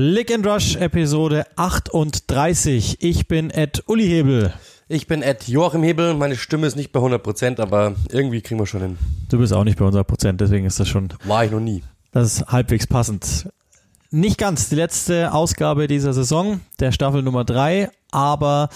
Click and Rush Episode 38. Ich bin Ed Uli Hebel. Ich bin Ed Joachim Hebel. Meine Stimme ist nicht bei 100%, aber irgendwie kriegen wir schon hin. Du bist auch nicht bei 100%, deswegen ist das schon. War ich noch nie. Das ist halbwegs passend. Nicht ganz die letzte Ausgabe dieser Saison, der Staffel Nummer 3, aber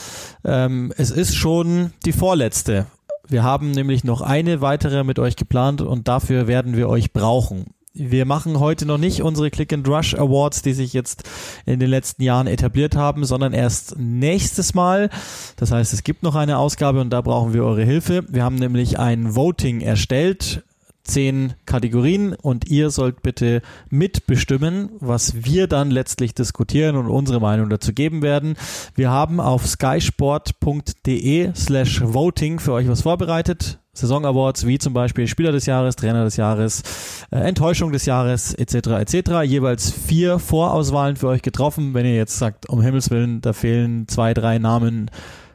ähm, es ist schon die vorletzte. Wir haben nämlich noch eine weitere mit euch geplant und dafür werden wir euch brauchen. Wir machen heute noch nicht unsere Click and Rush Awards, die sich jetzt in den letzten Jahren etabliert haben, sondern erst nächstes Mal. Das heißt, es gibt noch eine Ausgabe und da brauchen wir eure Hilfe. Wir haben nämlich ein Voting erstellt zehn Kategorien und ihr sollt bitte mitbestimmen, was wir dann letztlich diskutieren und unsere Meinung dazu geben werden. Wir haben auf skysport.de slash voting für euch was vorbereitet. Saison Awards wie zum Beispiel Spieler des Jahres, Trainer des Jahres, äh, Enttäuschung des Jahres etc. etc. Jeweils vier Vorauswahlen für euch getroffen. Wenn ihr jetzt sagt, um Himmels Willen, da fehlen zwei, drei Namen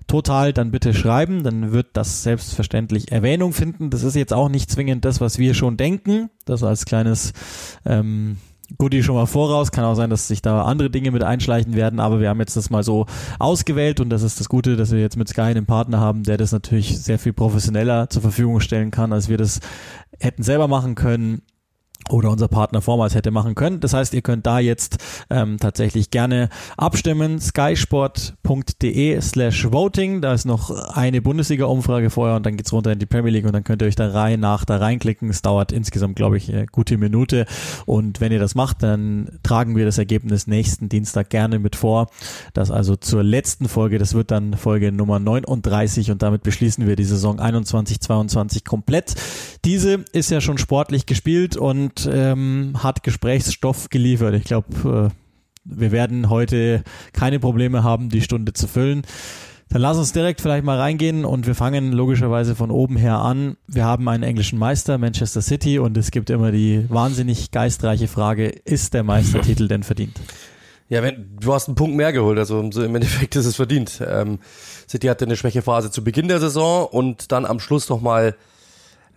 total, dann bitte schreiben, dann wird das selbstverständlich Erwähnung finden. Das ist jetzt auch nicht zwingend das, was wir schon denken. Das als kleines ähm, Goodie schon mal voraus. Kann auch sein, dass sich da andere Dinge mit einschleichen werden, aber wir haben jetzt das mal so ausgewählt und das ist das Gute, dass wir jetzt mit Sky einen Partner haben, der das natürlich sehr viel professioneller zur Verfügung stellen kann, als wir das hätten selber machen können oder unser Partner vormals hätte machen können. Das heißt, ihr könnt da jetzt ähm, tatsächlich gerne abstimmen. skysport.de slash voting. Da ist noch eine Bundesliga-Umfrage vorher und dann geht's runter in die Premier League und dann könnt ihr euch da rein nach da reinklicken. Es dauert insgesamt, glaube ich, eine gute Minute. Und wenn ihr das macht, dann tragen wir das Ergebnis nächsten Dienstag gerne mit vor. Das also zur letzten Folge. Das wird dann Folge Nummer 39 und damit beschließen wir die Saison 21-22 komplett. Diese ist ja schon sportlich gespielt und ähm, hat Gesprächsstoff geliefert. Ich glaube, äh, wir werden heute keine Probleme haben, die Stunde zu füllen. Dann lass uns direkt vielleicht mal reingehen und wir fangen logischerweise von oben her an. Wir haben einen englischen Meister, Manchester City, und es gibt immer die wahnsinnig geistreiche Frage, ist der Meistertitel denn verdient? Ja, wenn, du hast einen Punkt mehr geholt, also im Endeffekt ist es verdient. Ähm, City hatte eine Schwächephase zu Beginn der Saison und dann am Schluss nochmal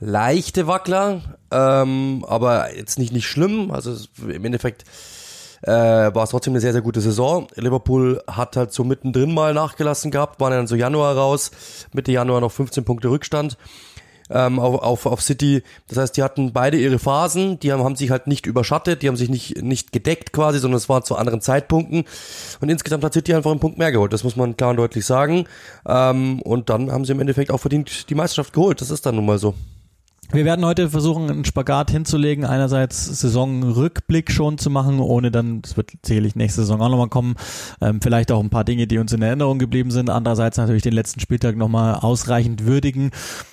leichte Wackler, ähm, aber jetzt nicht, nicht schlimm. Also im Endeffekt äh, war es trotzdem eine sehr, sehr gute Saison. Liverpool hat halt so mittendrin mal nachgelassen gehabt, waren dann so Januar raus, Mitte Januar noch 15 Punkte Rückstand ähm, auf, auf, auf City. Das heißt, die hatten beide ihre Phasen, die haben, haben sich halt nicht überschattet, die haben sich nicht, nicht gedeckt quasi, sondern es war zu anderen Zeitpunkten. Und insgesamt hat City einfach einen Punkt mehr geholt, das muss man klar und deutlich sagen. Ähm, und dann haben sie im Endeffekt auch verdient die Meisterschaft geholt, das ist dann nun mal so. Wir werden heute versuchen, einen Spagat hinzulegen. Einerseits Saisonrückblick schon zu machen, ohne dann, das wird sicherlich nächste Saison auch nochmal kommen, ähm, vielleicht auch ein paar Dinge, die uns in Erinnerung geblieben sind. Andererseits natürlich den letzten Spieltag nochmal ausreichend würdigen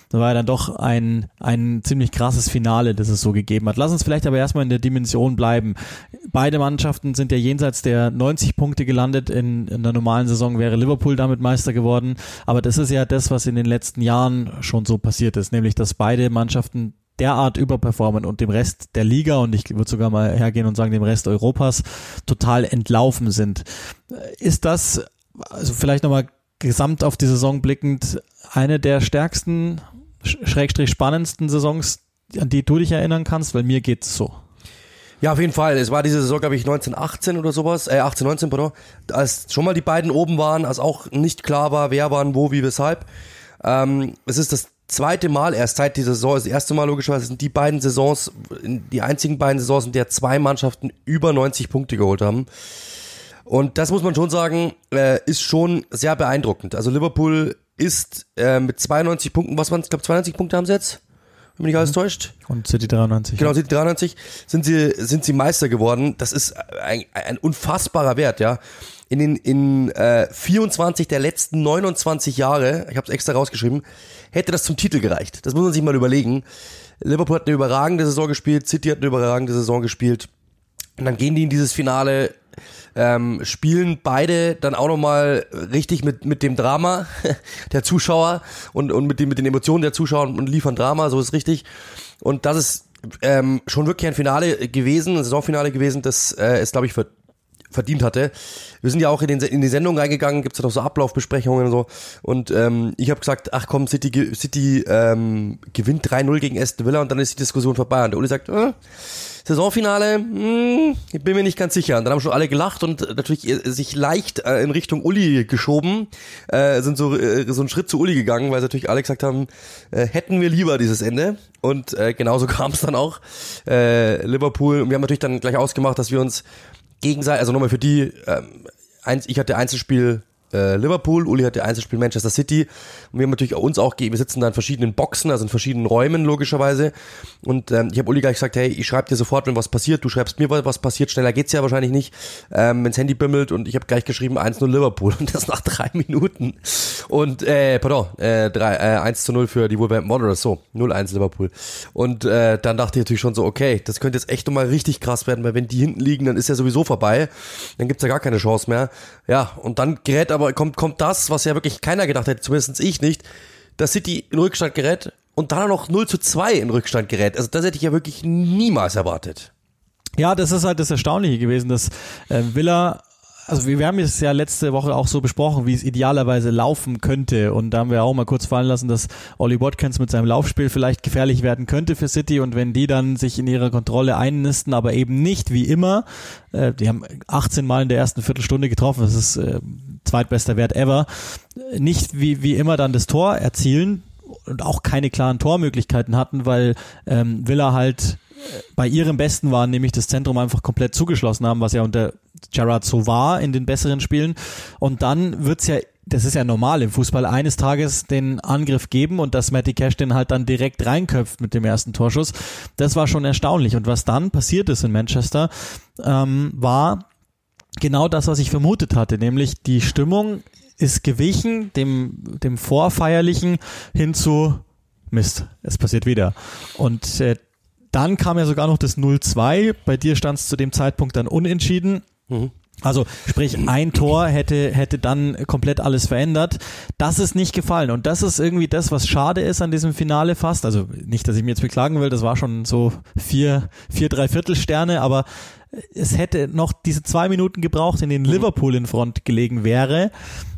da war ja dann doch ein, ein ziemlich krasses Finale, das es so gegeben hat. Lass uns vielleicht aber erstmal in der Dimension bleiben. Beide Mannschaften sind ja jenseits der 90 Punkte gelandet. In, in der normalen Saison wäre Liverpool damit Meister geworden. Aber das ist ja das, was in den letzten Jahren schon so passiert ist, nämlich dass beide Mannschaften derart überperformen und dem Rest der Liga und ich würde sogar mal hergehen und sagen dem Rest Europas total entlaufen sind. Ist das also vielleicht nochmal gesamt auf die Saison blickend eine der stärksten schrägstrich spannendsten Saisons, an die du dich erinnern kannst? Weil mir geht's so. Ja, auf jeden Fall. Es war diese Saison, glaube ich, 1918 oder sowas, äh, 18, 19, pardon, als schon mal die beiden oben waren, als auch nicht klar war, wer wann, wo, wie, weshalb. Ähm, es ist das zweite Mal erst seit dieser Saison, das erste Mal logischerweise sind die beiden Saisons, die einzigen beiden Saisons, in der zwei Mannschaften über 90 Punkte geholt haben. Und das muss man schon sagen, äh, ist schon sehr beeindruckend. Also Liverpool ist äh, mit 92 Punkten, was waren es, ich glaube 92 Punkte haben sie jetzt, wenn mich nicht alles mhm. täuscht. Und City 93. Genau, City 93 sind sie, sind sie Meister geworden. Das ist ein, ein unfassbarer Wert, ja. In den in äh, 24 der letzten 29 Jahre, ich habe es extra rausgeschrieben, hätte das zum Titel gereicht. Das muss man sich mal überlegen. Liverpool hat eine überragende Saison gespielt, City hat eine überragende Saison gespielt. Und dann gehen die in dieses Finale ähm, spielen beide dann auch nochmal richtig mit, mit dem Drama der Zuschauer und, und mit, den, mit den Emotionen der Zuschauer und liefern Drama, so ist richtig. Und das ist ähm, schon wirklich ein Finale gewesen, ein Saisonfinale gewesen, das äh, es, glaube ich, verdient hatte. Wir sind ja auch in, den, in die Sendung reingegangen, gibt's ja noch so Ablaufbesprechungen und so. Und ähm, ich habe gesagt, ach komm, City, City ähm, gewinnt 3-0 gegen Aston Villa und dann ist die Diskussion vorbei. Und der Uli sagt, äh, Saisonfinale, hm, ich bin mir nicht ganz sicher. Und dann haben schon alle gelacht und natürlich sich leicht äh, in Richtung Uli geschoben, äh, sind so, äh, so einen Schritt zu Uli gegangen, weil sie natürlich alle gesagt haben, äh, hätten wir lieber dieses Ende. Und äh, genauso kam es dann auch. Äh, Liverpool, und wir haben natürlich dann gleich ausgemacht, dass wir uns gegenseitig, also nochmal für die, ähm, ich hatte Einzelspiel äh, Liverpool, Uli hatte Einzelspiel Manchester City. Und wir haben natürlich uns auch gegeben, wir sitzen da in verschiedenen Boxen, also in verschiedenen Räumen logischerweise. Und ähm, ich habe Uli gleich gesagt, hey, ich schreibe dir sofort, wenn was passiert, du schreibst mir, was passiert, schneller geht's ja wahrscheinlich nicht, ähm, wenns Handy bimmelt und ich habe gleich geschrieben 1-0 Liverpool. Und das nach drei Minuten. Und, äh, pardon, äh, drei, äh, 1 0 für die Wolverhampton Wanderers, so, 0-1 Liverpool. Und äh, dann dachte ich natürlich schon so, okay, das könnte jetzt echt nochmal richtig krass werden, weil wenn die hinten liegen, dann ist ja sowieso vorbei, dann gibt's ja gar keine Chance mehr, ja, und dann gerät aber kommt, kommt das, was ja wirklich keiner gedacht hätte, zumindest ich nicht, dass City in Rückstand gerät und dann noch 0 zu 2 in Rückstand gerät. Also das hätte ich ja wirklich niemals erwartet. Ja, das ist halt das Erstaunliche gewesen, dass äh, Villa also wir, wir haben es ja letzte Woche auch so besprochen, wie es idealerweise laufen könnte. Und da haben wir auch mal kurz fallen lassen, dass Ollie Watkins mit seinem Laufspiel vielleicht gefährlich werden könnte für City. Und wenn die dann sich in ihrer Kontrolle einnisten, aber eben nicht wie immer, äh, die haben 18 Mal in der ersten Viertelstunde getroffen, das ist äh, zweitbester Wert ever, nicht wie, wie immer dann das Tor erzielen und auch keine klaren Tormöglichkeiten hatten, weil ähm, Villa halt bei ihrem Besten waren, nämlich das Zentrum einfach komplett zugeschlossen haben, was ja unter Gerard so war in den besseren Spielen. Und dann wird's ja das ist ja normal im Fußball, eines Tages den Angriff geben und dass Matty Cash den halt dann direkt reinköpft mit dem ersten Torschuss. Das war schon erstaunlich. Und was dann passiert ist in Manchester, ähm, war genau das, was ich vermutet hatte, nämlich die Stimmung ist gewichen, dem, dem Vorfeierlichen hin zu Mist, es passiert wieder. Und äh, dann kam ja sogar noch das 0-2. Bei dir stand es zu dem Zeitpunkt dann unentschieden. Mhm. Also sprich, ein Tor hätte, hätte dann komplett alles verändert. Das ist nicht gefallen. Und das ist irgendwie das, was schade ist an diesem Finale fast. Also nicht, dass ich mir jetzt beklagen will, das war schon so vier, vier, drei Viertelsterne, aber es hätte noch diese zwei Minuten gebraucht, in denen mhm. Liverpool in Front gelegen wäre.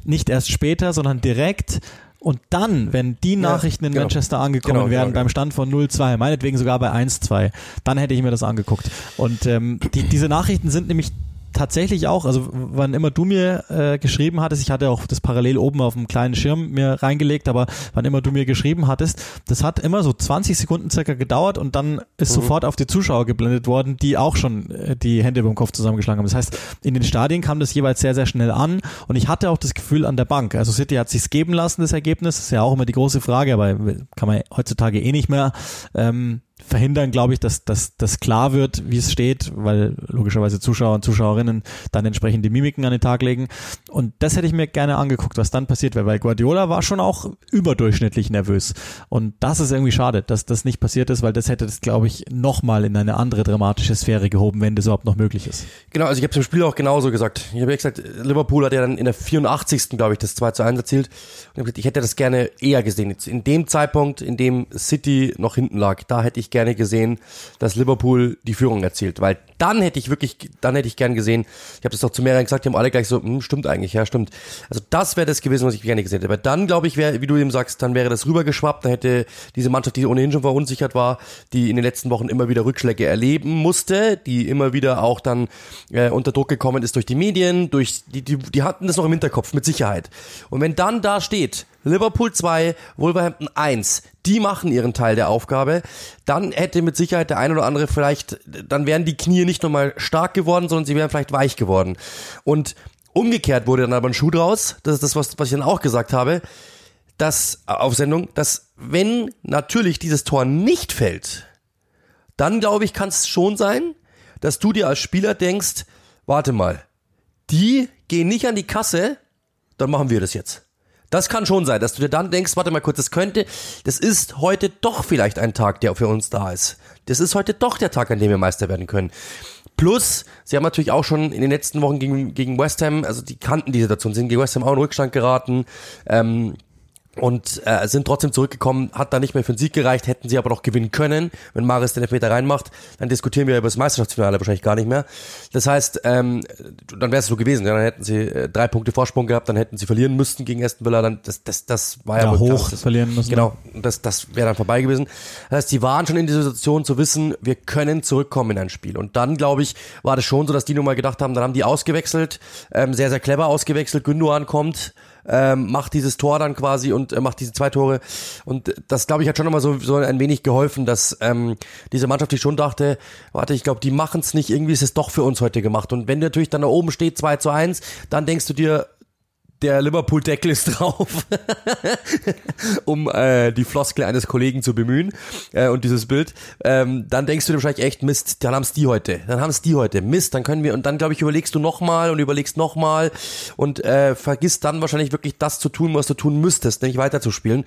Nicht erst später, sondern direkt. Und dann, wenn die Nachrichten ja, in genau. Manchester angekommen genau, wären, genau, beim Stand von 0-2, meinetwegen sogar bei 1-2, dann hätte ich mir das angeguckt. Und ähm, die, diese Nachrichten sind nämlich tatsächlich auch, also wann immer du mir äh, geschrieben hattest, ich hatte auch das parallel oben auf dem kleinen Schirm mir reingelegt, aber wann immer du mir geschrieben hattest, das hat immer so 20 Sekunden circa gedauert und dann ist mhm. sofort auf die Zuschauer geblendet worden, die auch schon äh, die Hände beim Kopf zusammengeschlagen haben. Das heißt, in den Stadien kam das jeweils sehr, sehr schnell an und ich hatte auch das Gefühl an der Bank. Also City hat sich's geben lassen, das Ergebnis, das ist ja auch immer die große Frage, aber kann man heutzutage eh nicht mehr. Ähm, verhindern, glaube ich, dass, dass klar wird, wie es steht, weil logischerweise Zuschauer und Zuschauerinnen dann entsprechend die Mimiken an den Tag legen. Und das hätte ich mir gerne angeguckt, was dann passiert wäre, weil Guardiola war schon auch überdurchschnittlich nervös. Und das ist irgendwie schade, dass das nicht passiert ist, weil das hätte das, glaube ich, nochmal in eine andere dramatische Sphäre gehoben, wenn das überhaupt noch möglich ist. Genau, also ich habe zum Spiel auch genauso gesagt. Ich habe ja gesagt, Liverpool hat ja dann in der 84. glaube ich, das 2 zu 1 erzielt. Und ich, gesagt, ich hätte das gerne eher gesehen. In dem Zeitpunkt, in dem City noch hinten lag, da hätte ich gerne gesehen, dass Liverpool die Führung erzielt, weil dann hätte ich wirklich, dann hätte ich gern gesehen, ich habe das doch zu mehreren gesagt, die haben alle gleich so, hm, stimmt eigentlich, ja, stimmt. Also das wäre das gewesen, was ich gerne gesehen hätte. Aber dann, glaube ich, wäre, wie du eben sagst, dann wäre das rübergeschwappt, dann hätte diese Mannschaft, die ohnehin schon verunsichert war, die in den letzten Wochen immer wieder Rückschläge erleben musste, die immer wieder auch dann äh, unter Druck gekommen ist durch die Medien, durch die, die, die hatten das noch im Hinterkopf, mit Sicherheit. Und wenn dann da steht, Liverpool 2, Wolverhampton 1, die machen ihren Teil der Aufgabe, dann hätte mit Sicherheit der ein oder andere vielleicht, dann wären die Knie nicht nochmal stark geworden, sondern sie wären vielleicht weich geworden. Und umgekehrt wurde dann aber ein Schuh draus, das ist das, was, was ich dann auch gesagt habe, dass, auf Sendung, dass wenn natürlich dieses Tor nicht fällt, dann glaube ich, kann es schon sein, dass du dir als Spieler denkst, warte mal, die gehen nicht an die Kasse, dann machen wir das jetzt. Das kann schon sein, dass du dir dann denkst, warte mal kurz, das könnte, das ist heute doch vielleicht ein Tag, der für uns da ist. Das ist heute doch der Tag, an dem wir Meister werden können. Plus, sie haben natürlich auch schon in den letzten Wochen gegen, gegen West Ham, also die kannten die Situation, sind gegen West Ham auch in Rückstand geraten. Ähm, und äh, sind trotzdem zurückgekommen, hat da nicht mehr für den Sieg gereicht, hätten sie aber noch gewinnen können. Wenn Maris den Elfmeter reinmacht, dann diskutieren wir über das Meisterschaftsfinale wahrscheinlich gar nicht mehr. Das heißt, ähm, dann wäre es so gewesen, ja, dann hätten sie äh, drei Punkte Vorsprung gehabt, dann hätten sie verlieren müssten gegen Aston Villa, dann das das das war ja, Ja, hoch das, verlieren müssen. Genau, das das wäre dann vorbei gewesen. Das heißt, sie waren schon in dieser Situation zu wissen, wir können zurückkommen in ein Spiel. Und dann glaube ich, war das schon so, dass die nun mal gedacht haben, dann haben die ausgewechselt, ähm, sehr sehr clever ausgewechselt. Gündogan kommt ähm, macht dieses Tor dann quasi und äh, macht diese zwei Tore. Und das, glaube ich, hat schon nochmal so, so ein wenig geholfen, dass ähm, diese Mannschaft, die schon dachte, warte, ich glaube, die machen es nicht, irgendwie ist es doch für uns heute gemacht. Und wenn natürlich dann da oben steht 2 zu 1, dann denkst du dir, der Liverpool-Deckel ist drauf, um äh, die Floskel eines Kollegen zu bemühen äh, und dieses Bild, ähm, dann denkst du dir wahrscheinlich echt, Mist, dann haben's die heute, dann haben's die heute, Mist, dann können wir, und dann glaube ich, überlegst du nochmal und überlegst nochmal und äh, vergisst dann wahrscheinlich wirklich das zu tun, was du tun müsstest, nämlich weiterzuspielen.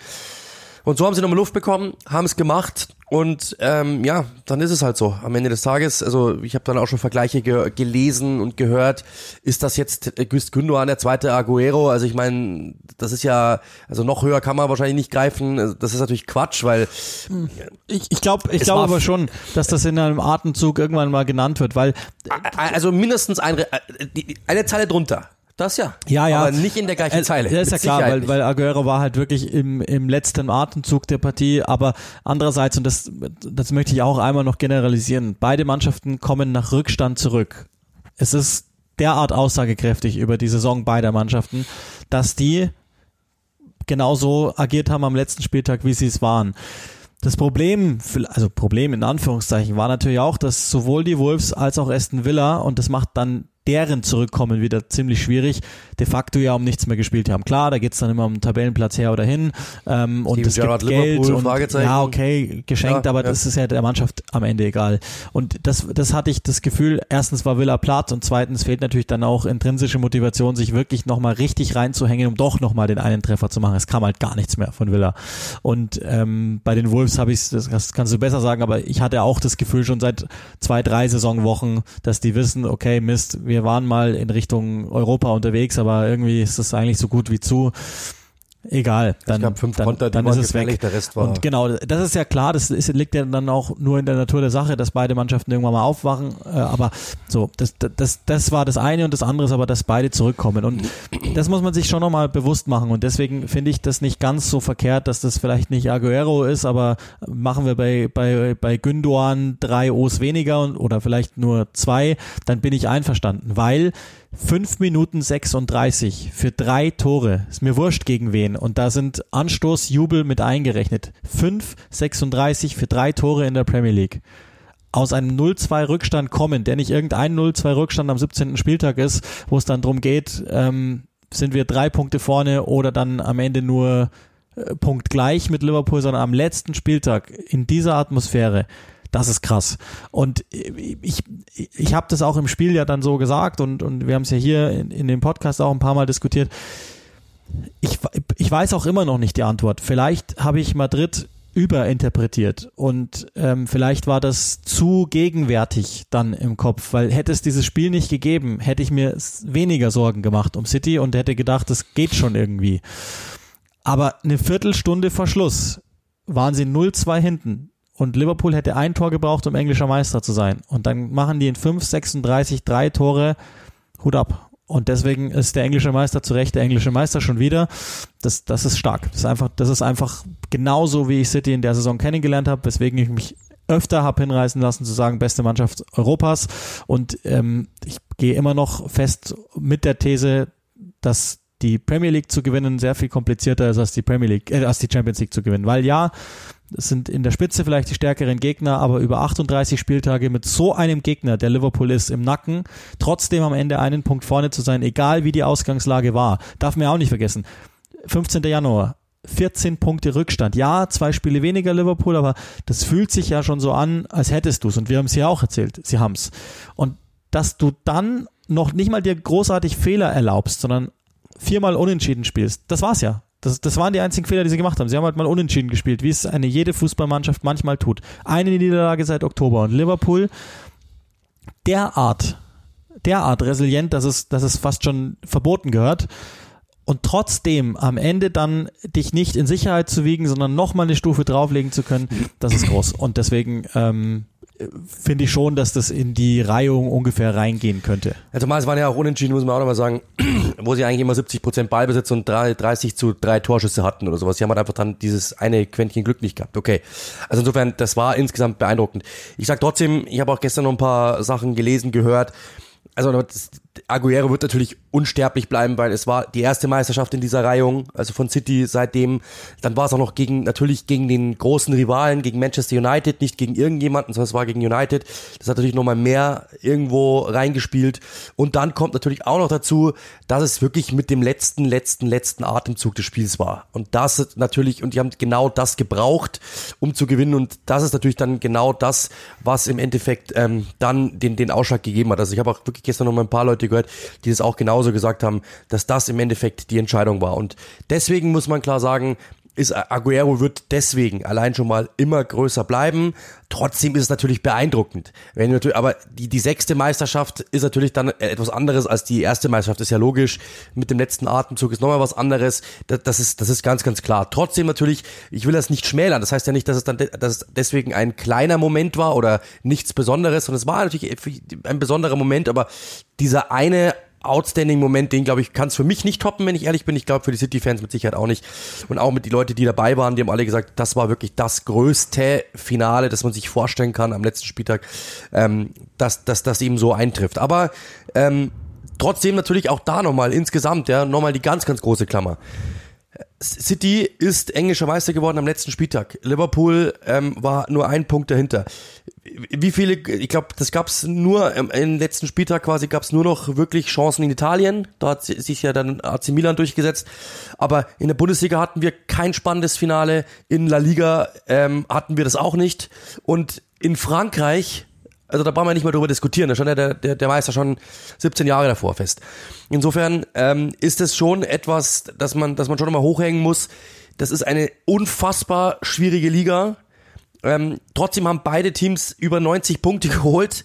Und so haben sie nochmal Luft bekommen, haben es gemacht und ähm, ja, dann ist es halt so. Am Ende des Tages, also ich habe dann auch schon Vergleiche ge gelesen und gehört, ist das jetzt Güst Gündogan der zweite Aguero? Also ich meine, das ist ja, also noch höher kann man wahrscheinlich nicht greifen. Also das ist natürlich Quatsch, weil Ich, ich glaube ich Es glaub war aber schon, dass das in einem Atemzug irgendwann mal genannt wird, weil also mindestens ein, äh, eine Zeile drunter. Das ja. Ja, ja. Aber nicht in der gleichen Zeile. Ja, ist ja klar, weil, weil Aguero war halt wirklich im, im letzten Atemzug der Partie, aber andererseits, und das, das möchte ich auch einmal noch generalisieren, beide Mannschaften kommen nach Rückstand zurück. Es ist derart aussagekräftig über die Saison beider Mannschaften, dass die genauso agiert haben am letzten Spieltag, wie sie es waren. Das Problem, also Problem in Anführungszeichen, war natürlich auch, dass sowohl die Wolves als auch Aston Villa, und das macht dann deren Zurückkommen wieder ziemlich schwierig, de facto ja um nichts mehr gespielt haben. Klar, da geht's dann immer um Tabellenplatz her oder hin ähm, und es gibt Geld und ja, okay, geschenkt, Ja, aber ja. das ist ja der Mannschaft am Ende egal. Und das, das hatte ich das Gefühl, erstens war Villa platt und zweitens fehlt natürlich dann auch intrinsische Motivation, sich wirklich nochmal richtig reinzuhängen, um doch nochmal den einen Treffer zu machen. Es kam halt gar nichts mehr von Villa. Und ähm, bei den Wolves habe ich das, das kannst du besser sagen, aber ich hatte auch das Gefühl schon seit zwei, drei Saisonwochen, dass die wissen, okay, Mist, wir waren mal in Richtung Europa unterwegs, aber irgendwie ist das eigentlich so gut wie zu. Egal, dann, gab fünf dann, Konter, die dann ist es weg. der Rest war- Und genau, das ist ja klar, das ist, liegt ja dann auch nur in der Natur der Sache, dass beide Mannschaften irgendwann mal aufwachen. Äh, aber so, das, das, das war das eine und das andere ist aber, dass beide zurückkommen. Und das muss man sich schon nochmal bewusst machen. Und deswegen finde ich das nicht ganz so verkehrt, dass das vielleicht nicht Aguero ist, aber machen wir bei, bei, bei Gündoan drei O's weniger und, oder vielleicht nur zwei, dann bin ich einverstanden, weil 5 Minuten 36 für drei Tore. Ist mir wurscht gegen wen. Und da sind Anstoß, Jubel mit eingerechnet. 5, 36 für drei Tore in der Premier League. Aus einem 0-2 Rückstand kommen, der nicht irgendein 0-2 Rückstand am 17. Spieltag ist, wo es dann drum geht, ähm, sind wir drei Punkte vorne oder dann am Ende nur äh, Punkt gleich mit Liverpool, sondern am letzten Spieltag in dieser Atmosphäre. Das ist krass. Und ich, ich habe das auch im Spiel ja dann so gesagt und, und wir haben es ja hier in, in dem Podcast auch ein paar Mal diskutiert. Ich, ich weiß auch immer noch nicht die Antwort. Vielleicht habe ich Madrid überinterpretiert und ähm, vielleicht war das zu gegenwärtig dann im Kopf, weil hätte es dieses Spiel nicht gegeben, hätte ich mir weniger Sorgen gemacht um City und hätte gedacht, das geht schon irgendwie. Aber eine Viertelstunde vor Schluss waren sie 0-2 hinten und Liverpool hätte ein Tor gebraucht, um englischer Meister zu sein. Und dann machen die in 5, 36 drei Tore. Hut ab. Und deswegen ist der englische Meister zu Recht der englische Meister schon wieder. Das, das ist stark. Das ist einfach, das ist einfach genauso, wie ich City in der Saison kennengelernt habe, weswegen ich mich öfter habe hinreißen lassen zu sagen, beste Mannschaft Europas. Und ähm, ich gehe immer noch fest mit der These, dass die Premier League zu gewinnen sehr viel komplizierter ist als die Premier League, äh, als die Champions League zu gewinnen. Weil ja, es sind in der Spitze vielleicht die stärkeren Gegner, aber über 38 Spieltage mit so einem Gegner, der Liverpool ist, im Nacken, trotzdem am Ende einen Punkt vorne zu sein, egal wie die Ausgangslage war, darf man ja auch nicht vergessen. 15. Januar, 14 Punkte Rückstand. Ja, zwei Spiele weniger Liverpool, aber das fühlt sich ja schon so an, als hättest du es. Und wir haben es ja auch erzählt, sie haben es. Und dass du dann noch nicht mal dir großartig Fehler erlaubst, sondern viermal unentschieden spielst, das war's ja. Das, das waren die einzigen Fehler, die sie gemacht haben. Sie haben halt mal unentschieden gespielt, wie es eine jede Fußballmannschaft manchmal tut. Eine Niederlage seit Oktober und Liverpool derart, derart resilient, dass es, dass es fast schon verboten gehört. und trotzdem am Ende dann dich nicht in Sicherheit zu wiegen, sondern nochmal eine Stufe drauflegen zu können, das ist groß. Und deswegen ähm, finde ich schon, dass das in die Reihung ungefähr reingehen könnte. Ja, zumal es waren ja auch unentschieden, muss man auch nochmal sagen, wo sie eigentlich immer 70 Prozent Ballbesitz und 30 zu drei Torschüsse hatten oder sowas. Sie haben halt einfach dann dieses eine Quäntchen Glück nicht gehabt. Okay. Also insofern, das war insgesamt beeindruckend. Ich sag trotzdem, ich habe auch gestern noch ein paar Sachen gelesen, gehört. Also das, Aguero wird natürlich unsterblich bleiben, weil es war die erste Meisterschaft in dieser Reihung, also von City seitdem. Dann war es auch noch gegen, natürlich gegen den großen Rivalen, gegen Manchester United, nicht gegen irgendjemanden, sondern es war gegen United. Das hat natürlich nochmal mehr irgendwo reingespielt. Und dann kommt natürlich auch noch dazu, dass es wirklich mit dem letzten, letzten, letzten Atemzug des Spiels war. Und das natürlich, und die haben genau das gebraucht, um zu gewinnen. Und das ist natürlich dann genau das, was im Endeffekt ähm, dann den, den Ausschlag gegeben hat. Also ich habe auch wirklich gestern noch mal ein paar Leute gehört, die das auch genauso gesagt haben, dass das im Endeffekt die Entscheidung war. Und deswegen muss man klar sagen, ist Aguero wird deswegen allein schon mal immer größer bleiben. Trotzdem ist es natürlich beeindruckend. Wenn natürlich, aber die, die sechste Meisterschaft ist natürlich dann etwas anderes als die erste Meisterschaft, ist ja logisch. Mit dem letzten Atemzug ist nochmal was anderes. Das, das, ist, das ist ganz, ganz klar. Trotzdem natürlich, ich will das nicht schmälern. Das heißt ja nicht, dass es dann, dass es deswegen ein kleiner Moment war oder nichts Besonderes. Und es war natürlich ein besonderer Moment, aber dieser eine outstanding Moment, den glaube ich, kann es für mich nicht toppen, wenn ich ehrlich bin. Ich glaube für die City-Fans mit Sicherheit auch nicht. Und auch mit die Leute, die dabei waren, die haben alle gesagt, das war wirklich das größte Finale, das man sich vorstellen kann am letzten Spieltag, ähm, dass, dass das eben so eintrifft. Aber ähm, trotzdem natürlich auch da nochmal insgesamt, ja, nochmal die ganz, ganz große Klammer. City ist englischer Meister geworden am letzten Spieltag. Liverpool ähm, war nur ein Punkt dahinter. Wie viele, ich glaube, das gab es nur ähm, im letzten Spieltag quasi gab es nur noch wirklich Chancen in Italien. Da hat sich ja dann AC Milan durchgesetzt. Aber in der Bundesliga hatten wir kein spannendes Finale. In La Liga ähm, hatten wir das auch nicht. Und in Frankreich also da brauchen wir nicht mehr drüber diskutieren. Da stand ja der, der, der Meister schon 17 Jahre davor fest. Insofern ähm, ist es schon etwas, dass man, dass man schon immer hochhängen muss. Das ist eine unfassbar schwierige Liga. Ähm, trotzdem haben beide Teams über 90 Punkte geholt.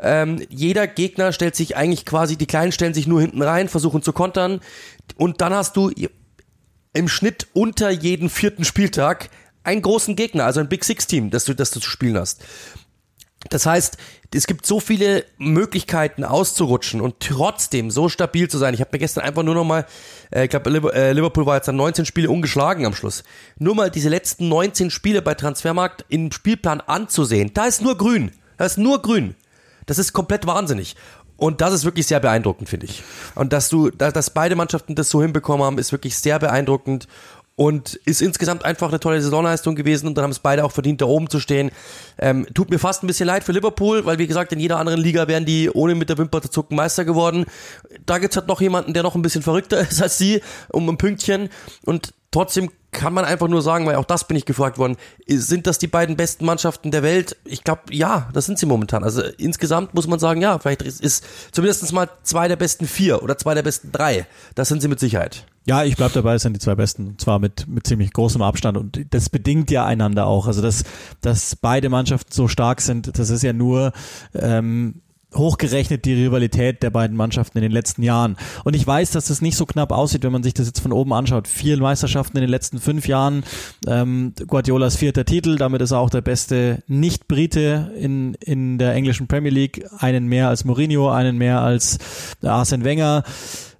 Ähm, jeder Gegner stellt sich eigentlich quasi, die Kleinen stellen sich nur hinten rein, versuchen zu kontern. Und dann hast du im Schnitt unter jeden vierten Spieltag einen großen Gegner, also ein Big Six Team, das du, das du zu spielen hast. Das heißt, es gibt so viele Möglichkeiten auszurutschen und trotzdem so stabil zu sein. Ich habe mir gestern einfach nur noch mal, äh, ich glaube äh, Liverpool war jetzt dann 19 Spiele ungeschlagen am Schluss. Nur mal diese letzten 19 Spiele bei Transfermarkt im Spielplan anzusehen. Da ist nur grün. Da ist nur grün. Das ist komplett wahnsinnig. Und das ist wirklich sehr beeindruckend, finde ich. Und dass du, dass beide Mannschaften das so hinbekommen haben, ist wirklich sehr beeindruckend und ist insgesamt einfach eine tolle Saisonleistung gewesen und dann haben es beide auch verdient, da oben zu stehen. Ähm, tut mir fast ein bisschen leid für Liverpool, weil wie gesagt, in jeder anderen Liga wären die ohne mit der Wimper zu zucken Meister geworden. Da gibt's halt noch jemanden, der noch ein bisschen verrückter ist als sie, um ein Pünktchen und trotzdem kann man einfach nur sagen, weil auch das bin ich gefragt worden, sind das die beiden besten Mannschaften der Welt? Ich glaube, ja, das sind sie momentan. Also insgesamt muss man sagen, ja, vielleicht ist, ist zumindest mal zwei der besten vier oder zwei der besten drei. Das sind sie mit Sicherheit. Ja, ich bleib dabei, es sind die zwei besten, und zwar mit, mit ziemlich großem Abstand und das bedingt ja einander auch. Also dass, dass beide Mannschaften so stark sind, das ist ja nur ähm, hochgerechnet die Rivalität der beiden Mannschaften in den letzten Jahren. Und ich weiß, dass das nicht so knapp aussieht, wenn man sich das jetzt von oben anschaut. Vier Meisterschaften in den letzten fünf Jahren, ähm, Guardiolas vierter Titel, damit ist er auch der beste Nicht-Brite in, in der englischen Premier League. Einen mehr als Mourinho, einen mehr als Arsene Wenger.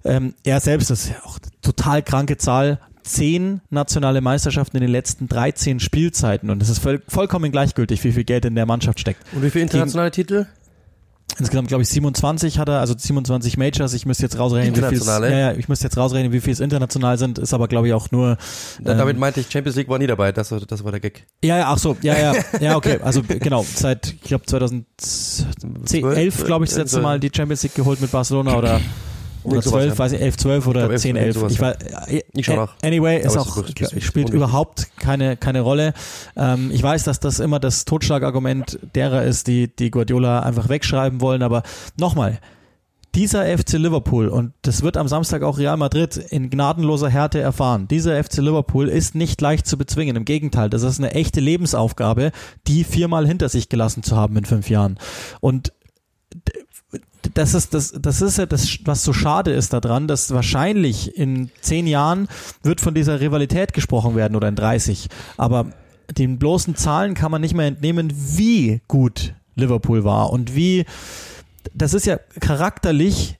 Ähm, er selbst, das ist ja auch eine total kranke Zahl, zehn nationale Meisterschaften in den letzten 13 Spielzeiten und es ist voll, vollkommen gleichgültig, wie viel Geld in der Mannschaft steckt. Und wie viele internationale Gegen, Titel? Insgesamt glaube ich 27 hat er, also 27 Majors. Ich müsste jetzt rausrechnen, wie viel ja, ja, ich müsste jetzt rausrechnen, wie viel es international sind. Ist aber glaube ich auch nur. Ähm, Damit meinte ich Champions League war nie dabei. Das, das war der Gag. Ja, ja, ach so, ja, ja, ja, okay. Also genau, seit ich glaube 2011 glaube ich das letzte Mal die Champions League geholt mit Barcelona oder oder 12, weiß ich, 11, 12 oder 10, 11. Sowas, ich war, äh, ich schau nach. Anyway, ist auch, ist spielt überhaupt keine, keine Rolle. Ähm, ich weiß, dass das immer das Totschlagargument derer ist, die, die Guardiola einfach wegschreiben wollen, aber nochmal, dieser FC Liverpool, und das wird am Samstag auch Real Madrid in gnadenloser Härte erfahren, dieser FC Liverpool ist nicht leicht zu bezwingen. Im Gegenteil, das ist eine echte Lebensaufgabe, die viermal hinter sich gelassen zu haben in fünf Jahren. Und das ist das, das ist ja das, was so schade ist daran, dass wahrscheinlich in zehn Jahren wird von dieser Rivalität gesprochen werden oder in 30. Aber den bloßen Zahlen kann man nicht mehr entnehmen, wie gut Liverpool war und wie, das ist ja charakterlich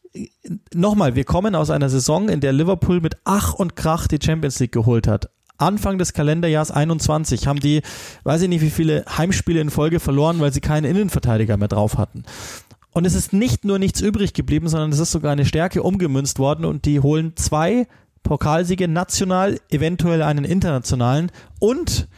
nochmal, wir kommen aus einer Saison, in der Liverpool mit Ach und Krach die Champions League geholt hat. Anfang des Kalenderjahrs 21 haben die, weiß ich nicht, wie viele Heimspiele in Folge verloren, weil sie keinen Innenverteidiger mehr drauf hatten. Und es ist nicht nur nichts übrig geblieben, sondern es ist sogar eine Stärke umgemünzt worden und die holen zwei Pokalsiege national, eventuell einen internationalen und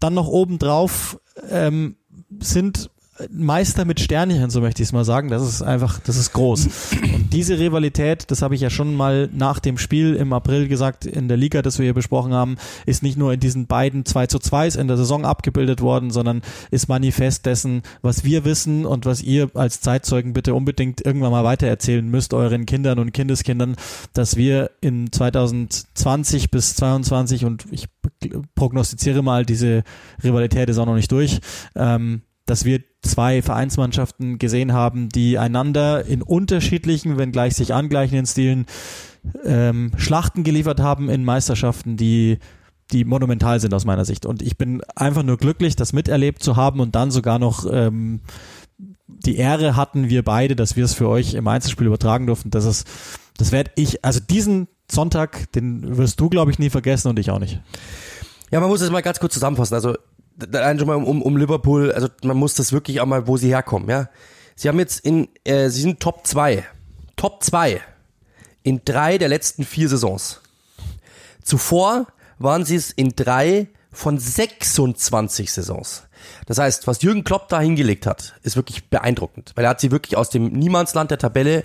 dann noch obendrauf ähm, sind Meister mit Sternchen, so möchte ich es mal sagen. Das ist einfach, das ist groß. Und diese Rivalität, das habe ich ja schon mal nach dem Spiel im April gesagt, in der Liga, das wir hier besprochen haben, ist nicht nur in diesen beiden 2 zu 2 in der Saison abgebildet worden, sondern ist manifest dessen, was wir wissen und was ihr als Zeitzeugen bitte unbedingt irgendwann mal weitererzählen müsst, euren Kindern und Kindeskindern, dass wir in 2020 bis 22 und ich prognostiziere mal, diese Rivalität ist auch noch nicht durch, ähm, dass wir zwei Vereinsmannschaften gesehen haben, die einander in unterschiedlichen, wenn gleich sich angleichenden Stilen ähm, Schlachten geliefert haben in Meisterschaften, die die monumental sind aus meiner Sicht. Und ich bin einfach nur glücklich, das miterlebt zu haben und dann sogar noch ähm, die Ehre hatten wir beide, dass wir es für euch im Einzelspiel übertragen durften. Das ist, das werde ich, also diesen Sonntag, den wirst du, glaube ich, nie vergessen und ich auch nicht. Ja, man muss es mal ganz kurz zusammenfassen. Also allein schon mal um, um Liverpool, also man muss das wirklich auch mal, wo sie herkommen, ja. Sie haben jetzt in, äh, sie sind Top 2. Top 2 in drei der letzten vier Saisons. Zuvor waren sie es in drei von 26 Saisons. Das heißt, was Jürgen Klopp da hingelegt hat, ist wirklich beeindruckend, weil er hat sie wirklich aus dem Niemandsland der Tabelle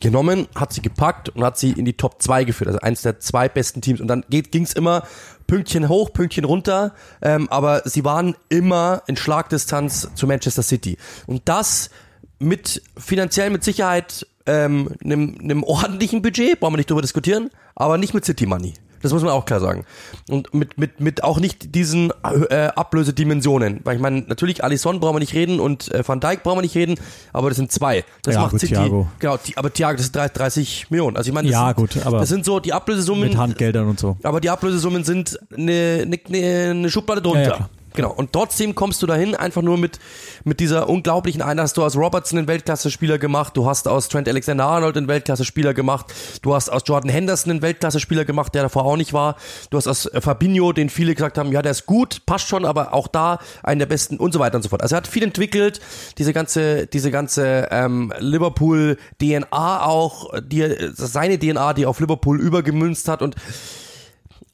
genommen, hat sie gepackt und hat sie in die Top 2 geführt, also eins der zwei besten Teams. Und dann ging es immer Pünktchen hoch, Pünktchen runter, ähm, aber sie waren immer in Schlagdistanz zu Manchester City. Und das mit finanziell mit Sicherheit ähm, einem, einem ordentlichen Budget, brauchen wir nicht drüber diskutieren, aber nicht mit City Money. Das muss man auch klar sagen. Und mit, mit, mit auch nicht diesen äh, Ablösedimensionen. Weil ich meine, natürlich Alisson brauchen wir nicht reden und äh, Van Dijk brauchen wir nicht reden, aber das sind zwei. Das ja, macht gut, City. Thiago. Genau, die, aber Thiago, das sind 30, 30 Millionen. Also ich meine, das, Ja, sind, gut, aber das sind so die Ablösesummen. mit Handgeldern und so. Aber die Ablösesummen sind eine, eine, eine Schublade drunter. Ja, ja. Genau. Und trotzdem kommst du dahin einfach nur mit, mit dieser unglaublichen. Hast du aus Robertson einen Weltklasse-Spieler gemacht, du hast aus Trent Alexander-Arnold einen Weltklasse-Spieler gemacht, du hast aus Jordan Henderson einen Weltklasse-Spieler gemacht, der davor auch nicht war. Du hast aus äh, Fabinho, den viele gesagt haben, ja, der ist gut, passt schon, aber auch da einen der besten und so weiter und so fort. Also er hat viel entwickelt, diese ganze, diese ganze ähm, Liverpool-DNA auch, die, seine DNA, die auf Liverpool übergemünzt hat und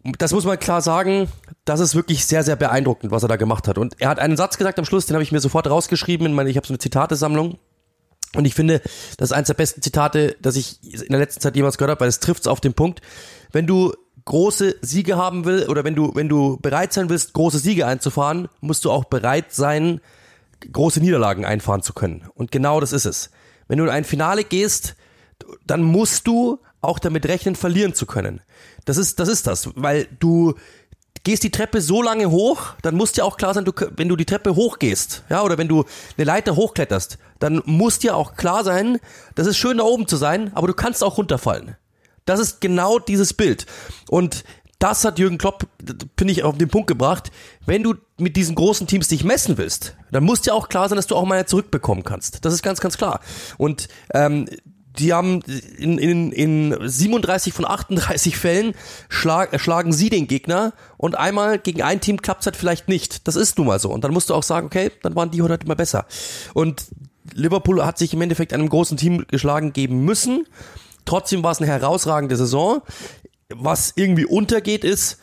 das muss man klar sagen, das ist wirklich sehr, sehr beeindruckend, was er da gemacht hat. Und er hat einen Satz gesagt am Schluss, den habe ich mir sofort rausgeschrieben in meine, ich habe so eine Zitatesammlung. Und ich finde, das ist eines der besten Zitate, das ich in der letzten Zeit jemals gehört habe, weil es trifft es auf den Punkt. Wenn du große Siege haben will oder wenn du, wenn du bereit sein willst, große Siege einzufahren, musst du auch bereit sein, große Niederlagen einfahren zu können. Und genau das ist es. Wenn du in ein Finale gehst, dann musst du auch damit rechnen, verlieren zu können. Das ist, das ist das, weil du gehst die Treppe so lange hoch, dann muss dir auch klar sein, du, wenn du die Treppe hochgehst, ja, oder wenn du eine Leiter hochkletterst, dann muss dir auch klar sein, das ist schön da oben zu sein, aber du kannst auch runterfallen. Das ist genau dieses Bild. Und das hat Jürgen Klopp, finde ich, auf den Punkt gebracht. Wenn du mit diesen großen Teams dich messen willst, dann muss dir auch klar sein, dass du auch mal zurückbekommen kannst. Das ist ganz, ganz klar. Und ähm, die haben in, in, in 37 von 38 Fällen schlag, schlagen sie den Gegner und einmal gegen ein Team klappt es halt vielleicht nicht. Das ist nun mal so. Und dann musst du auch sagen, okay, dann waren die heute immer besser. Und Liverpool hat sich im Endeffekt einem großen Team geschlagen geben müssen. Trotzdem war es eine herausragende Saison. Was irgendwie untergeht ist,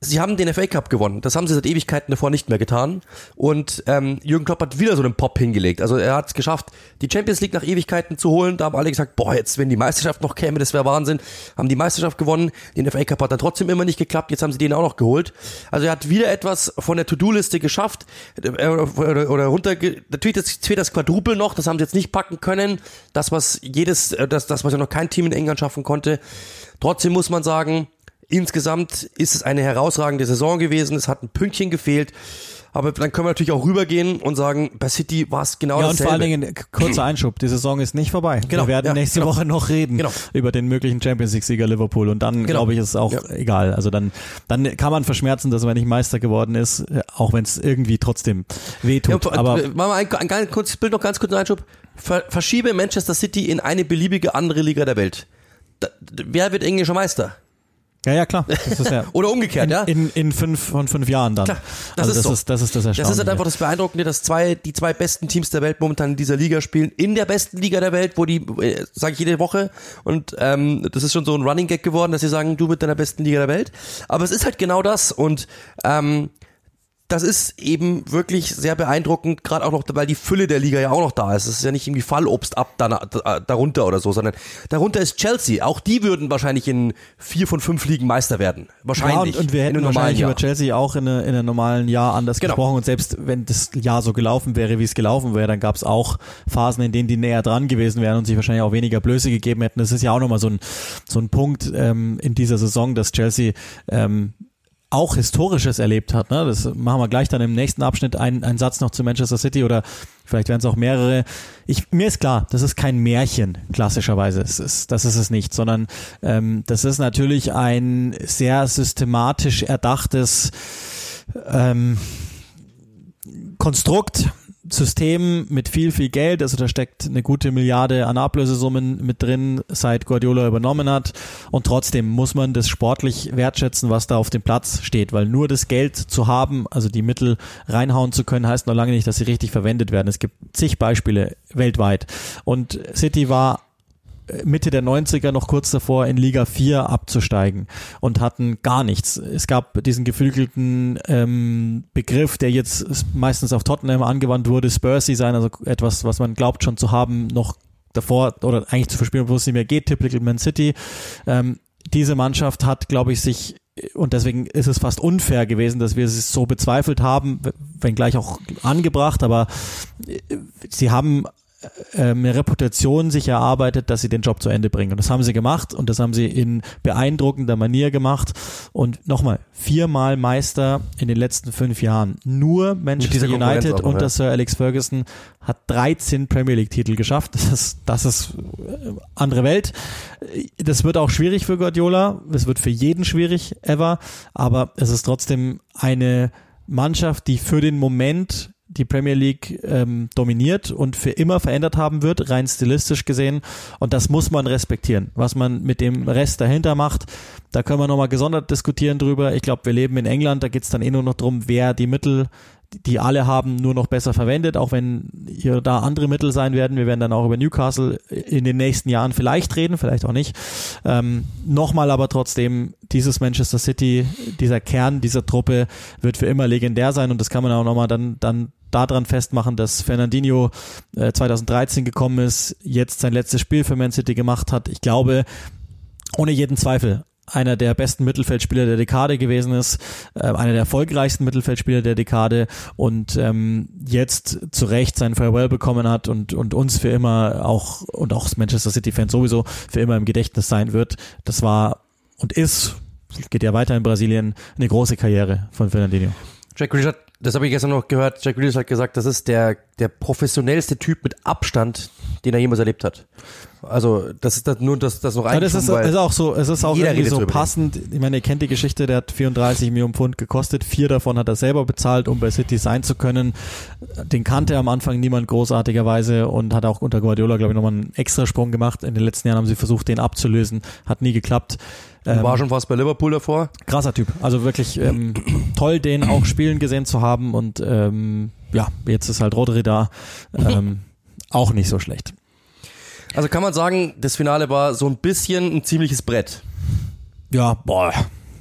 Sie haben den FA Cup gewonnen. Das haben sie seit Ewigkeiten davor nicht mehr getan. Und ähm, Jürgen Klopp hat wieder so einen Pop hingelegt. Also er hat es geschafft, die Champions League nach Ewigkeiten zu holen. Da haben alle gesagt, boah, jetzt wenn die Meisterschaft noch käme, das wäre Wahnsinn. Haben die Meisterschaft gewonnen. Den FA Cup hat dann trotzdem immer nicht geklappt. Jetzt haben sie den auch noch geholt. Also er hat wieder etwas von der To-Do-Liste geschafft. Äh, oder, oder runter. Natürlich das, das Quadrupel noch. Das haben sie jetzt nicht packen können. Das was jedes, äh, das, das was ja noch kein Team in England schaffen konnte. Trotzdem muss man sagen, Insgesamt ist es eine herausragende Saison gewesen. Es hat ein Pünktchen gefehlt. Aber dann können wir natürlich auch rübergehen und sagen, bei City war es genau ja, und dasselbe. vor allen Dingen, kurzer Einschub, die Saison ist nicht vorbei. Genau, wir werden ja, nächste genau. Woche noch reden Genau. über den möglichen Champions League-Sieger Liverpool und dann, Genau. glaube ich, ist es auch Ja. egal. Also dann, dann kann man verschmerzen, dass man nicht Meister geworden ist, äh, auch wenn es irgendwie trotzdem wehtut. Ja, Aber machen wir ein, ein, ein kurzes Bild noch ganz kurz einen Einschub. Ver, verschiebe Manchester City in eine beliebige andere Liga der Welt. Da, wer wird englischer Meister? Ja, ja, klar. Das ja Oder umgekehrt, in, ja? in, in fünf von fünf Jahren dann. Klar, das also ist das so. ist das ist das Das Erstaunliche. ist halt einfach das Beeindruckende, dass zwei, die zwei besten Teams der Welt momentan in dieser Liga spielen, in der besten Liga der Welt, wo die, äh, sage ich jede Woche, und ähm, das ist schon so ein Running Gag geworden, dass sie sagen, du mit deiner besten Liga der Welt. Aber es ist halt genau das und ähm, das ist eben wirklich sehr beeindruckend, gerade auch noch, weil die Fülle der Liga ja auch noch da ist. Es ist ja nicht irgendwie Fallobst ab da, da, darunter oder so, sondern darunter ist Chelsea. Auch die würden wahrscheinlich in vier von fünf Ligen Meister werden. Wahrscheinlich. Ja, und, und wir hätten wahrscheinlich Jahr. über Chelsea auch in, eine, in einem normalen Jahr anders Genau. gesprochen. Und selbst wenn das Jahr so gelaufen wäre, wie es gelaufen wäre, dann gab es auch Phasen, in denen die näher dran gewesen wären und sich wahrscheinlich auch weniger Blöße gegeben hätten. Das ist ja auch nochmal so ein, so ein Punkt ähm, in dieser Saison, dass Chelsea ähm, auch Historisches erlebt hat. Ne? Das machen wir gleich dann im nächsten Abschnitt. Ein, ein Satz noch zu Manchester City oder vielleicht werden es auch mehrere. Ich, mir ist klar, das ist kein Märchen, klassischerweise. Es ist, das ist es nicht, sondern ähm, das ist natürlich ein sehr systematisch erdachtes ähm, Konstrukt, System mit viel, viel Geld, also da steckt eine gute Milliarde an Ablösesummen mit drin, seit Guardiola übernommen hat. Und trotzdem muss man das sportlich wertschätzen, was da auf dem Platz steht, weil nur das Geld zu haben, also die Mittel reinhauen zu können, heißt noch lange nicht, dass sie richtig verwendet werden. Es gibt zig Beispiele weltweit. Und City war Mitte der 90er noch kurz davor in Liga 4 abzusteigen und hatten gar nichts. Es gab diesen geflügelten ähm, Begriff, der jetzt meistens auf Tottenham angewandt wurde, Spursy sein, also etwas, was man glaubt schon zu haben, noch davor oder eigentlich zu verspielen, wo es nicht mehr geht, typical Man City. Ähm, diese Mannschaft hat, glaube ich, sich und deswegen ist es fast unfair gewesen, dass wir es so bezweifelt haben, wenngleich auch angebracht, aber äh, sie haben eine Reputation sich erarbeitet, dass sie den Job zu Ende bringen. Und das haben sie gemacht und das haben sie in beeindruckender Manier gemacht. Und nochmal, viermal Meister in den letzten fünf Jahren. Nur Manchester United noch, unter ja. Sir Alex Ferguson hat 13 Premier League Titel geschafft. Das ist, das ist äh, andere Welt. Das wird auch schwierig für Guardiola. Es wird für jeden schwierig, ever. Aber es ist trotzdem eine Mannschaft, die für den Moment die Premier League ähm, dominiert und für immer verändert haben wird, rein stilistisch gesehen. Und das muss man respektieren. Was man mit dem Rest dahinter macht, da können wir nochmal gesondert diskutieren drüber. Ich glaube, wir leben in England, da geht es dann eh nur noch drum, wer die Mittel, die alle haben, nur noch besser verwendet, auch wenn hier da andere Mittel sein werden. Wir werden dann auch über Newcastle in den nächsten Jahren vielleicht reden, vielleicht auch nicht. Ähm, Nochmal aber trotzdem, dieses Manchester City, dieser Kern dieser Truppe wird für immer legendär sein und das kann man auch nochmal dann, dann daran festmachen, dass Fernandinho äh, 2013 gekommen ist, jetzt sein letztes Spiel für Man City gemacht hat. Ich glaube, ohne jeden Zweifel einer der besten Mittelfeldspieler der Dekade gewesen ist, äh, einer der erfolgreichsten Mittelfeldspieler der Dekade und ähm, jetzt zu Recht sein Farewell bekommen hat und, und uns für immer auch und auch Manchester City-Fans sowieso für immer im Gedächtnis sein wird. Das war und ist, geht ja weiter in Brasilien, eine große Karriere von Fernandinho. Jack Grealish hat, das habe ich gestern noch gehört, Jack Grealish hat gesagt, das ist der, der professionellste Typ mit Abstand, den er jemals erlebt hat. Also, das ist das, nur das, das noch Ja, das ist, ist auch so, es ist auch irgendwie so passend. Ich meine, ihr kennt die Geschichte, der hat 34 Millionen Pfund gekostet, vier davon hat er selber bezahlt, um bei City sein zu können. Den kannte am Anfang niemand großartigerweise und hat auch unter Guardiola, glaube ich, nochmal einen Extrasprung gemacht. In den letzten Jahren haben sie versucht, den abzulösen, hat nie geklappt. Ähm, war schon fast bei Liverpool davor. krasser Typ. Also wirklich ähm, toll, den auch spielen gesehen zu haben und ähm, ja, jetzt ist halt Rodri da. Ähm, auch nicht so schlecht. Also kann man sagen, das Finale war so ein bisschen ein ziemliches Brett. Ja, boah,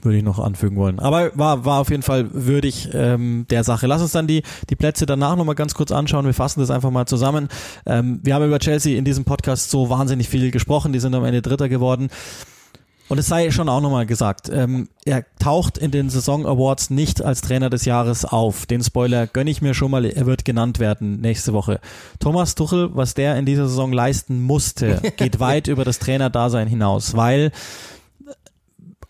würde ich noch anfügen wollen. Aber war, war auf jeden Fall würdig ähm, der Sache. Lass uns dann die, die Plätze danach nochmal ganz kurz anschauen. Wir fassen das einfach mal zusammen. Ähm, wir haben über Chelsea in diesem Podcast so wahnsinnig viel gesprochen. Die sind am Ende Dritter geworden. Und es sei schon auch nochmal gesagt, ähm, er taucht in den Saison Awards nicht als Trainer des Jahres auf. Den Spoiler gönne ich mir schon mal, er wird genannt werden nächste Woche. Thomas Tuchel, was der in dieser Saison leisten musste, geht weit über das Trainerdasein hinaus, weil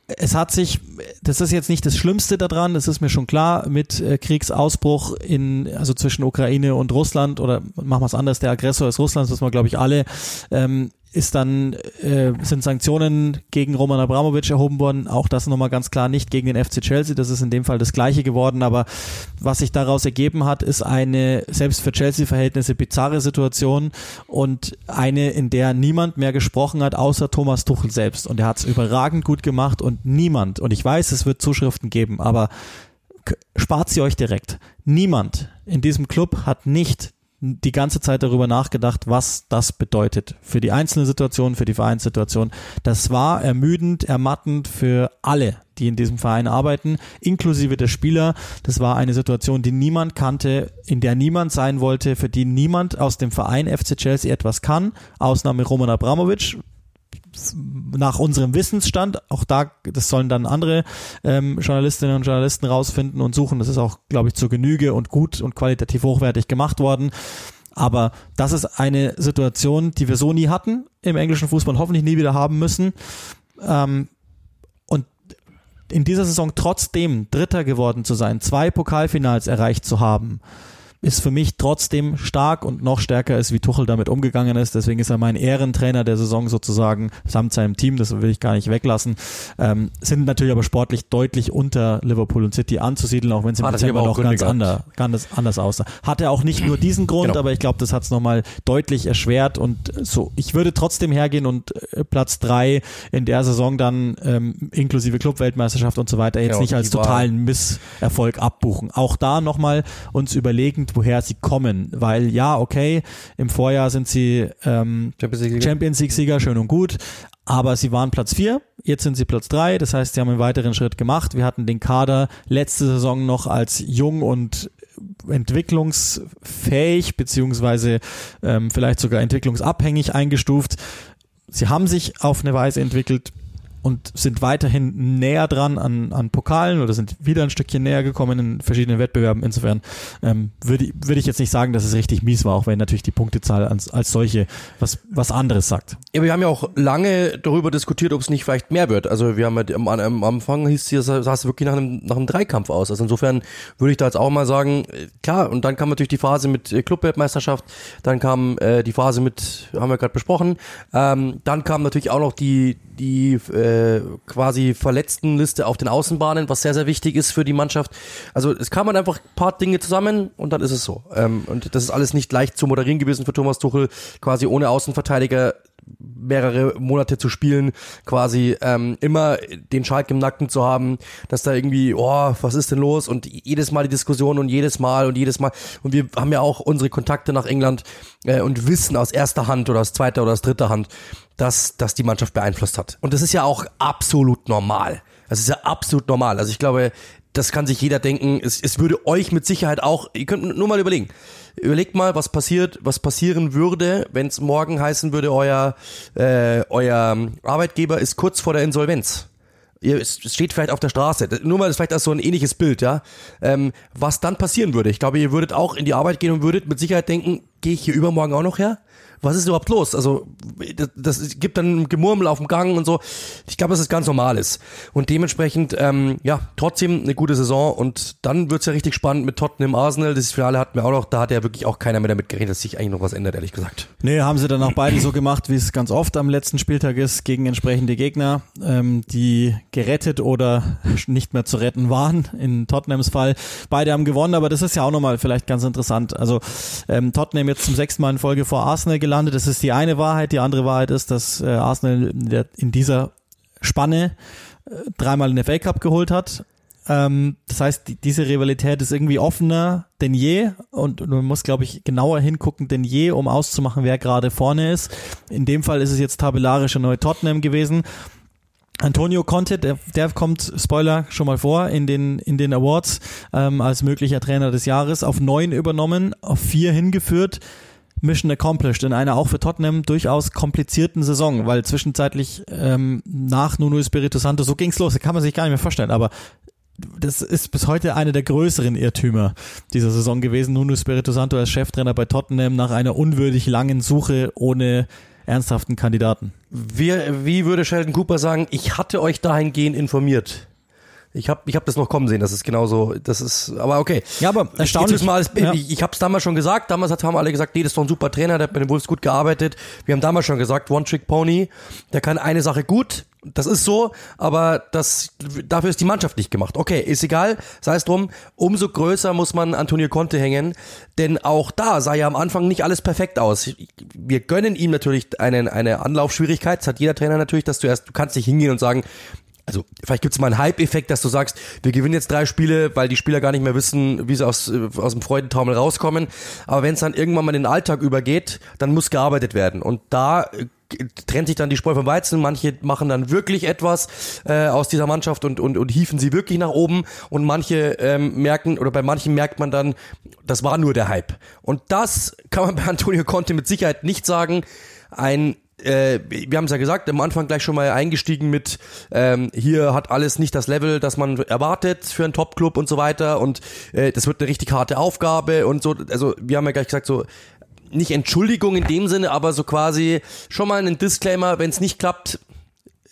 es hat sich, das ist jetzt nicht das Schlimmste daran, das ist mir schon klar, mit äh, Kriegsausbruch in, also zwischen Ukraine und Russland oder machen wir es anders, der Aggressor ist Russland, das wissen wir glaube ich alle, ähm, ist dann, äh, sind Sanktionen gegen Roman Abramovic erhoben worden. Auch das nochmal ganz klar nicht gegen den FC Chelsea. Das ist in dem Fall das Gleiche geworden. Aber was sich daraus ergeben hat, ist eine, selbst für Chelsea-Verhältnisse, bizarre Situation und eine, in der niemand mehr gesprochen hat, außer Thomas Tuchel selbst. Und er hat es überragend gut gemacht und niemand, und ich weiß, es wird Zuschriften geben, aber spart sie euch direkt. Niemand in diesem Club hat nicht die ganze Zeit darüber nachgedacht, was das bedeutet für die einzelne Situation, für die Vereinssituation. Das war ermüdend, ermattend für alle, die in diesem Verein arbeiten, inklusive der Spieler. Das war eine Situation, die niemand kannte, in der niemand sein wollte, für die niemand aus dem Verein FC Chelsea etwas kann. Ausnahme Roman Abramovic, nach unserem Wissensstand, auch da, das sollen dann andere ähm, Journalistinnen und Journalisten rausfinden und suchen. Das ist auch, glaube ich, zur Genüge und gut und qualitativ hochwertig gemacht worden. Aber das ist eine Situation, die wir so nie hatten im englischen Fußball hoffentlich nie wieder haben müssen. Ähm, und in dieser Saison trotzdem Dritter geworden zu sein, zwei Pokalfinals erreicht zu haben, ist für mich trotzdem stark und noch stärker ist, wie Tuchel damit umgegangen ist. Deswegen ist er mein Ehrentrainer der Saison sozusagen samt seinem Team. Das will ich gar nicht weglassen. Ähm, sind natürlich aber sportlich deutlich unter Liverpool und City anzusiedeln, auch wenn es im Dezember noch ganz anders, ganz anders aussah. Hatte auch nicht nur diesen Grund, genau. aber ich glaube, das hat es nochmal deutlich erschwert und so. Ich würde trotzdem hergehen und äh, Platz drei in der Saison dann ähm, inklusive Clubweltmeisterschaft und so weiter jetzt ja, nicht als totalen Misserfolg abbuchen. Auch da nochmal uns überlegen, woher sie kommen. Weil ja, okay, im Vorjahr sind sie ähm, Champions League-Sieger, schön und gut, aber sie waren Platz vier, jetzt sind sie Platz drei, das heißt, sie haben einen weiteren Schritt gemacht. Wir hatten den Kader letzte Saison noch als jung und entwicklungsfähig beziehungsweise ähm, vielleicht sogar entwicklungsabhängig eingestuft. Sie haben sich auf eine Weise entwickelt, und sind weiterhin näher dran an, an Pokalen oder sind wieder ein Stückchen näher gekommen in verschiedenen Wettbewerben. Insofern ähm, würde, würde ich jetzt nicht sagen, dass es richtig mies war, auch wenn natürlich die Punktezahl als, als solche was, was anderes sagt. Ja, wir haben ja auch lange darüber diskutiert, ob es nicht vielleicht mehr wird. Also wir haben ja am, am Anfang hieß es, sah es wirklich nach einem, nach einem Dreikampf aus. Also insofern würde ich da jetzt auch mal sagen, äh, klar, und dann kam natürlich die Phase mit äh, Clubweltmeisterschaft, dann kam äh, die Phase mit, haben wir gerade besprochen, ähm, dann kam natürlich auch noch die, die äh, quasi Verletztenliste auf den Außenbahnen, was sehr, sehr wichtig ist für die Mannschaft. Also es kam man einfach ein paar Dinge zusammen und dann ist es so. Ähm, und das ist alles nicht leicht zu moderieren gewesen für Thomas Tuchel, quasi ohne Außenverteidiger mehrere Monate zu spielen, quasi ähm, immer den Schalk im Nacken zu haben, dass da irgendwie, oh, was ist denn los? Und jedes Mal die Diskussion und jedes Mal und jedes Mal. Und wir haben ja auch unsere Kontakte nach England äh, und wissen aus erster Hand oder aus zweiter oder aus dritter Hand, dass das die Mannschaft beeinflusst hat. Und das ist ja auch absolut normal. Das ist ja absolut normal. Also ich glaube, das kann sich jeder denken. Es, es würde euch mit Sicherheit auch, ihr könnt nur mal überlegen. Überlegt mal, was passiert, was passieren würde, wenn es morgen heißen würde, euer, äh, euer Arbeitgeber ist kurz vor der Insolvenz. Ihr, es steht vielleicht auf der Straße. Nur mal, das vielleicht als so ein ähnliches Bild, ja. Ähm, was dann passieren würde. Ich glaube, ihr würdet auch in die Arbeit gehen und würdet mit Sicherheit denken, gehe ich hier übermorgen auch noch her? Was ist überhaupt los? Also das, das gibt dann ein Gemurmel auf dem Gang und so. Ich glaube, dass es ganz normal ist. Und dementsprechend, ähm, ja, trotzdem eine gute Saison und dann wird's ja richtig spannend mit Tottenham Arsenal. Das Finale hatten wir auch noch, da hat ja wirklich auch keiner mehr damit gerechnet, dass sich eigentlich noch was ändert, ehrlich gesagt. Nee, haben sie dann auch beide so gemacht, wie es ganz oft am letzten Spieltag ist, gegen entsprechende Gegner, ähm, die gerettet oder nicht mehr zu retten waren, in Tottenhams Fall. Beide haben gewonnen, aber das ist ja auch nochmal vielleicht ganz interessant. Also ähm, Tottenham jetzt zum sechsten Mal in Folge vor Arsenal gelandet. Das ist die eine Wahrheit. Die andere Wahrheit ist, dass äh, Arsenal in, der, in dieser Spanne äh, dreimal den FA Cup geholt hat. Ähm, das heißt, die, diese Rivalität ist irgendwie offener denn je und man muss, glaube ich, genauer hingucken denn je, um auszumachen, wer gerade vorne ist. In dem Fall ist es jetzt tabellarische neue Tottenham gewesen. Antonio Conte, der, der kommt, Spoiler, schon mal vor in den, in den Awards ähm, als möglicher Trainer des Jahres, auf neun übernommen, auf vier hingeführt. Mission accomplished in einer auch für Tottenham durchaus komplizierten Saison, weil zwischenzeitlich ähm, nach Nuno Espirito Santo, so ging's los, das kann man sich gar nicht mehr vorstellen, aber das ist bis heute eine der größeren Irrtümer dieser Saison gewesen. Nuno Espirito Santo als Cheftrainer bei Tottenham nach einer unwürdig langen Suche ohne ernsthaften Kandidaten. Wie, wie würde Sheldon Cooper sagen, ich hatte euch dahingehend informiert? Ich habe ich hab das noch kommen sehen, das ist genauso, das ist, aber okay. Ja, aber erstaunlich. Mal als, ja. Ich, ich habe es damals schon gesagt, damals haben alle gesagt, nee, das ist doch ein super Trainer, der hat bei den Wolves gut gearbeitet. Wir haben damals schon gesagt, One-Trick-Pony, der kann eine Sache gut, das ist so, aber das, dafür ist die Mannschaft nicht gemacht. Okay, ist egal, sei es drum, umso größer muss man Antonio Conte hängen, denn auch da sah ja am Anfang nicht alles perfekt aus. Wir gönnen ihm natürlich einen, eine Anlaufschwierigkeit, das hat jeder Trainer natürlich, dass du erst, du kannst nicht hingehen und sagen, also vielleicht gibt es mal einen Hype-Effekt, dass du sagst, wir gewinnen jetzt drei Spiele, weil die Spieler gar nicht mehr wissen, wie sie aus, äh, aus dem Freudentaumel rauskommen. Aber wenn es dann irgendwann mal in den Alltag übergeht, dann muss gearbeitet werden. Und da äh, trennt sich dann die Spreu vom Weizen. Manche machen dann wirklich etwas äh, aus dieser Mannschaft und, und, und hieven sie wirklich nach oben. Und manche ähm, merken, oder bei manchen merkt man dann, das war nur der Hype. Und das kann man bei Antonio Conte mit Sicherheit nicht sagen. Ein äh, wir haben es ja gesagt, am Anfang gleich schon mal eingestiegen mit, ähm, hier hat alles nicht das Level, das man erwartet für einen Top-Club und so weiter. Und äh, das wird eine richtig harte Aufgabe und so, also wir haben ja gleich gesagt, so nicht Entschuldigung in dem Sinne, aber so quasi schon mal einen Disclaimer, wenn es nicht klappt,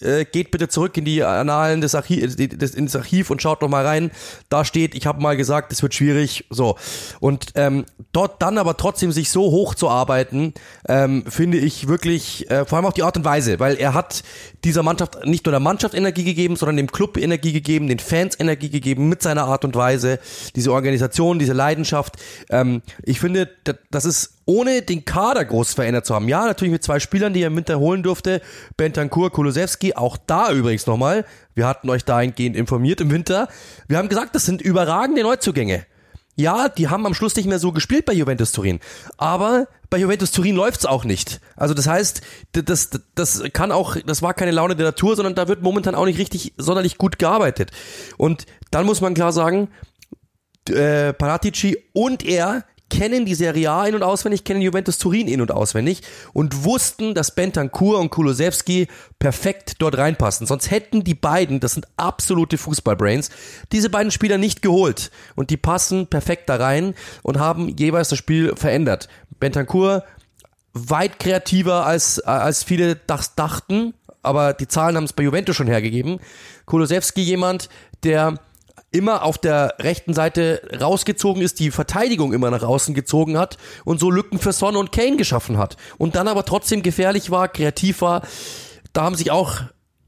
äh, geht bitte zurück in die Annalen des, Archiv, des, ins Archiv und schaut noch mal rein. Da steht, ich habe mal gesagt, es wird schwierig. So und ähm, dort dann aber trotzdem sich so hoch zu arbeiten, ähm, finde ich wirklich äh, vor allem auch die Art und Weise, weil er hat dieser Mannschaft nicht nur der Mannschaft Energie gegeben, sondern dem Club Energie gegeben, den Fans Energie gegeben mit seiner Art und Weise, diese Organisation, diese Leidenschaft. Ähm, ich finde, das ist ohne den Kader groß verändert zu haben. Ja, natürlich mit zwei Spielern, die er im Winter holen durfte, Bentancur, Kulusewski, auch da übrigens nochmal, wir hatten euch dahingehend informiert im Winter, wir haben gesagt, das sind überragende Neuzugänge. Ja, die haben am Schluss nicht mehr so gespielt bei Juventus Turin. Aber bei Juventus Turin läuft's auch nicht. Also das heißt, das, das kann auch, das war keine Laune der Natur, sondern da wird momentan auch nicht richtig sonderlich gut gearbeitet. Und dann muss man klar sagen, äh, Paratici und er kennen die Serie A in- und auswendig, kennen Juventus Turin in- und auswendig und wussten, dass Bentancur und Kulosewski perfekt dort reinpassen. Sonst hätten die beiden, das sind absolute Fußballbrains, diese beiden Spieler nicht geholt. Und die passen perfekt da rein und haben jeweils das Spiel verändert. Bentancur weit kreativer als, als viele das dachten, aber die Zahlen haben es bei Juventus schon hergegeben. Kulosewski jemand, der immer auf der rechten Seite rausgezogen ist, die Verteidigung immer nach außen gezogen hat und so Lücken für Son und Kane geschaffen hat. Und dann aber trotzdem gefährlich war, kreativ war. Da haben sich auch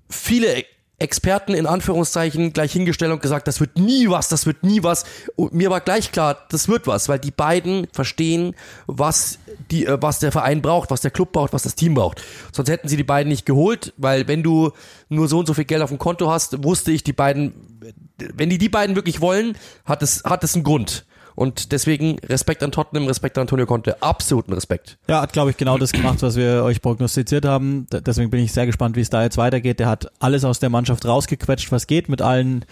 viele Experten in Anführungszeichen gleich hingestellt und gesagt, das wird nie was, das wird nie was. Und mir war gleich klar, das wird was, weil die beiden verstehen, was die, äh, was der Verein braucht, was der Club braucht, was das Team braucht. Sonst hätten sie die beiden nicht geholt, weil wenn du nur so und so viel Geld auf dem Konto hast, wusste ich, die beiden, wenn die die beiden wirklich wollen, hat es, hat es einen Grund. Und deswegen Respekt an Tottenham, Respekt an Antonio Conte, absoluten Respekt. Ja, hat, glaube ich, genau das gemacht, was wir euch prognostiziert haben. Deswegen bin ich sehr gespannt, wie es da jetzt weitergeht. Der hat alles aus der Mannschaft rausgequetscht, was geht, mit allen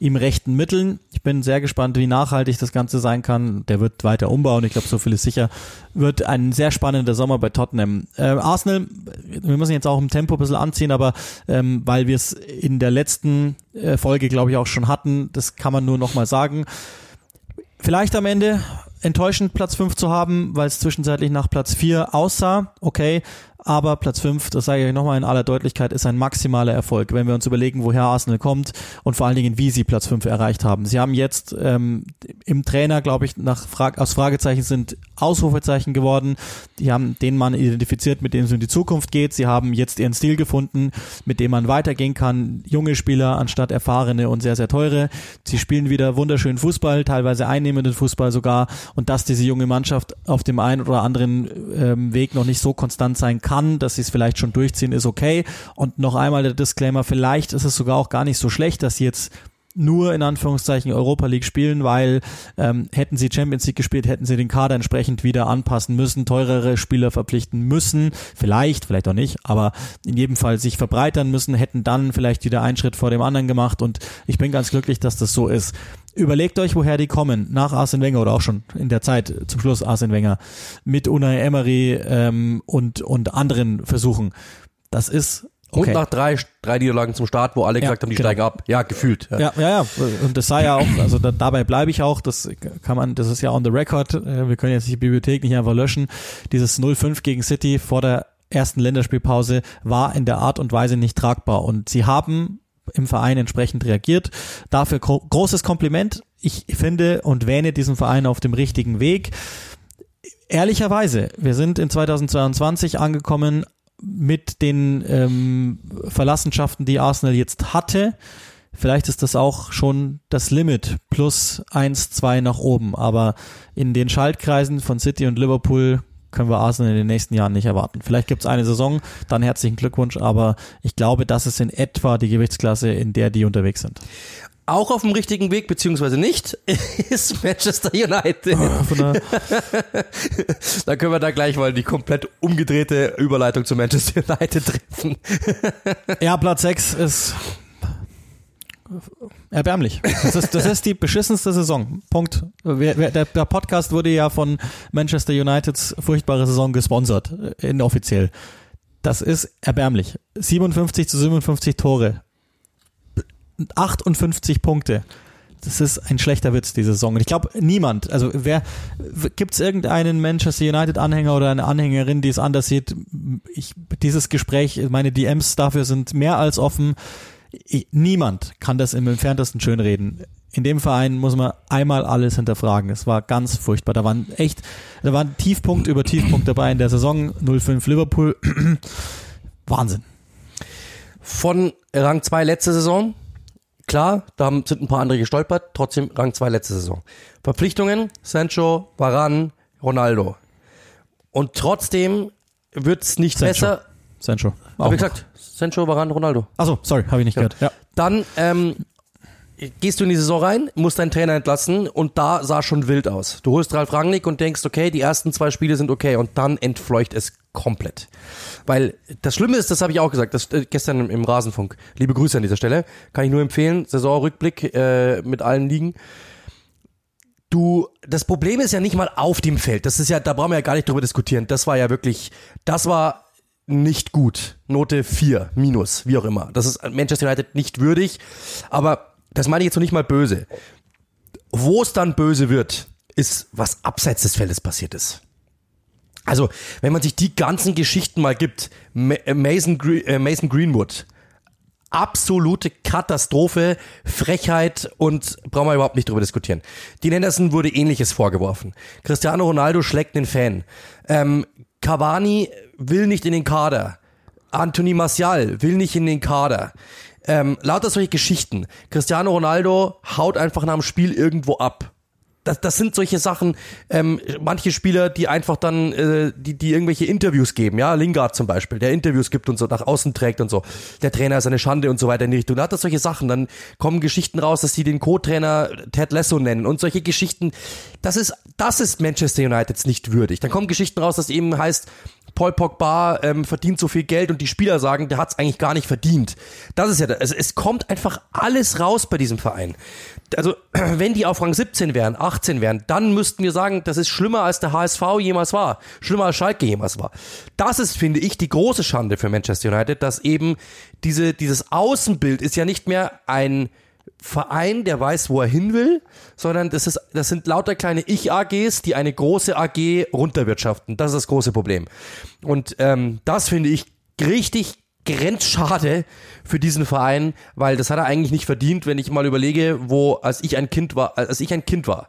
ihm rechten Mitteln. Ich bin sehr gespannt, wie nachhaltig das Ganze sein kann. Der wird weiter umbauen. Ich glaube, so viel ist sicher. Wird ein sehr spannender Sommer bei Tottenham. Äh, Arsenal, wir müssen jetzt auch im Tempo ein bisschen anziehen, aber ähm, weil wir es in der letzten äh, Folge, glaube ich, auch schon hatten, das kann man nur nochmal sagen. Vielleicht am Ende enttäuschend Platz 5 zu haben, weil es zwischenzeitlich nach Platz 4 aussah. Okay, aber Platz 5, das sage ich nochmal in aller Deutlichkeit, ist ein maximaler Erfolg, wenn wir uns überlegen, woher Arsenal kommt und vor allen Dingen, wie sie Platz 5 erreicht haben. Sie haben jetzt ähm, im Trainer, glaube ich, nach Fra aus Fragezeichen sind Ausrufezeichen geworden. Die haben den Mann identifiziert, mit dem es in die Zukunft geht. Sie haben jetzt ihren Stil gefunden, mit dem man weitergehen kann. Junge Spieler anstatt erfahrene und sehr, sehr teure. Sie spielen wieder wunderschönen Fußball, teilweise einnehmenden Fußball sogar. Und dass diese junge Mannschaft auf dem einen oder anderen ähm, Weg noch nicht so konstant sein kann, dass sie es vielleicht schon durchziehen, ist okay. Und noch einmal der Disclaimer, vielleicht ist es sogar auch gar nicht so schlecht, dass sie jetzt nur in Anführungszeichen Europa League spielen, weil ähm, hätten sie Champions League gespielt, hätten sie den Kader entsprechend wieder anpassen müssen, teurere Spieler verpflichten müssen, vielleicht, vielleicht auch nicht, aber in jedem Fall sich verbreitern müssen, hätten dann vielleicht wieder einen Schritt vor dem anderen gemacht und ich bin ganz glücklich, dass das so ist. Überlegt euch, woher die kommen, nach Arsene Wenger oder auch schon in der Zeit zum Schluss Arsene Wenger, mit Unai Emery ähm, und, und anderen Versuchen. Das ist Okay. Und nach drei, drei Niederlagen zum Start, wo alle ja, gesagt haben, die genau. steigen ab. Ja, gefühlt. Ja. ja, ja, ja. Und das sei ja auch, also da, dabei bleibe ich auch, das kann man, das ist ja on the record. Äh, wir können jetzt die Bibliothek nicht einfach löschen. Dieses 0-5 gegen City vor der ersten Länderspielpause war in der Art und Weise nicht tragbar. Und sie haben im Verein entsprechend reagiert. Dafür großes Kompliment. Ich finde und wähne diesen Verein auf dem richtigen Weg. Ehrlicherweise, wir sind in 2022 angekommen mit den ähm, Verlassenschaften, die Arsenal jetzt hatte. Vielleicht ist das auch schon das Limit plus eins, zwei nach oben. Aber in den Schaltkreisen von City und Liverpool können wir Arsenal in den nächsten Jahren nicht erwarten. Vielleicht gibt es eine Saison, dann herzlichen Glückwunsch, aber ich glaube, das ist in etwa die Gewichtsklasse, in der die unterwegs sind. Auch auf dem richtigen Weg, beziehungsweise nicht, ist Manchester United. Oh, da können wir da gleich mal die komplett umgedrehte Überleitung zu Manchester United treffen. ja, Platz 6 ist Erbärmlich. Das ist, das ist die beschissenste Saison. Punkt. Der, der Podcast wurde ja von Manchester Uniteds furchtbare Saison gesponsert, äh, inoffiziell. Das ist erbärmlich. 57 zu 57 Tore. 58 Punkte. Das ist ein schlechter Witz, diese Saison. Und ich glaube, niemand, also wer, gibt es irgendeinen Manchester United-Anhänger oder eine Anhängerin, die es anders sieht? Ich, dieses Gespräch, meine DMs dafür sind mehr als offen niemand kann das im entferntesten schönreden. In dem Verein muss man einmal alles hinterfragen. Es war ganz furchtbar. Da waren echt, da waren Tiefpunkt über Tiefpunkt dabei in der Saison 05 Liverpool. Wahnsinn. Von Rang 2 letzte Saison. Klar, da sind ein paar andere gestolpert. Trotzdem Rang 2 letzte Saison. Verpflichtungen, Sancho, Varan, Ronaldo. Und trotzdem wird es nicht Sancho. besser. Sancho. Hab ich gesagt. Sancho, Varan, Ronaldo. Achso, sorry, habe ich nicht ja. gehört. Ja. Dann ähm, gehst du in die Saison rein, musst deinen Trainer entlassen und da sah schon wild aus. Du holst Ralf Rangnick und denkst, okay, die ersten zwei Spiele sind okay und dann entfleucht es komplett. Weil das Schlimme ist, das habe ich auch gesagt, das äh, gestern im, im, Rasenfunk. Liebe Grüße an dieser Stelle. Kann ich nur empfehlen. Saisonrückblick äh, mit allen Ligen. Du, das Problem ist ja nicht mal auf dem Feld. Das ist ja, da brauchen wir ja gar nicht drüber diskutieren. Das war ja wirklich, das war nicht gut. Note 4, minus, wie auch immer. Das ist Manchester United nicht würdig. Aber das meine ich jetzt noch nicht mal böse. Wo es dann böse wird, ist, was abseits des Feldes passiert ist. Also, wenn man sich die ganzen Geschichten mal gibt, äh, Mason, äh, Mason Greenwood, absolute Katastrophe, Frechheit und brauchen wir überhaupt nicht drüber diskutieren. Dean Henderson wurde ähnliches vorgeworfen. Cristiano Ronaldo schlägt den Fan. Ähm, Cavani will nicht in den Kader. Anthony Martial will nicht in den Kader. Ähm, lauter solche Geschichten. Cristiano Ronaldo haut einfach nach dem Spiel irgendwo ab das, das sind solche Sachen, ähm, manche Spieler, die einfach dann, äh, die, die irgendwelche Interviews geben, ja, Lingard zum Beispiel, der Interviews gibt und so nach außen trägt und so, der Trainer ist eine Schande und so weiter in die Richtung. Da hat das solche Sachen, dann kommen Geschichten raus, dass sie den Co-Trainer Ted Lasso nennen und solche Geschichten, das ist, das ist Manchester Uniteds nicht würdig. Dann kommen Geschichten raus, dass eben heißt, Paul Pogba ähm, verdient so viel Geld und die Spieler sagen, der hat es eigentlich gar nicht verdient. Das ist ja, also es kommt einfach alles raus bei diesem Verein also wenn die auf Rang 17 wären, 18 wären, dann müssten wir sagen, das ist schlimmer als der HSV jemals war, schlimmer als Schalke jemals war. Das ist, finde ich, die große Schande für Manchester United, dass eben diese, dieses Außenbild ist ja nicht mehr ein Verein, der weiß, wo er hin will, sondern das ist, das sind lauter kleine Ich-AGs, die eine große AG runterwirtschaften. Das ist das große Problem. Und ähm, das finde ich richtig grenzschade für diesen Verein, weil das hat er eigentlich nicht verdient, wenn ich mal überlege, wo, als ich ein Kind war, als ich ein Kind war,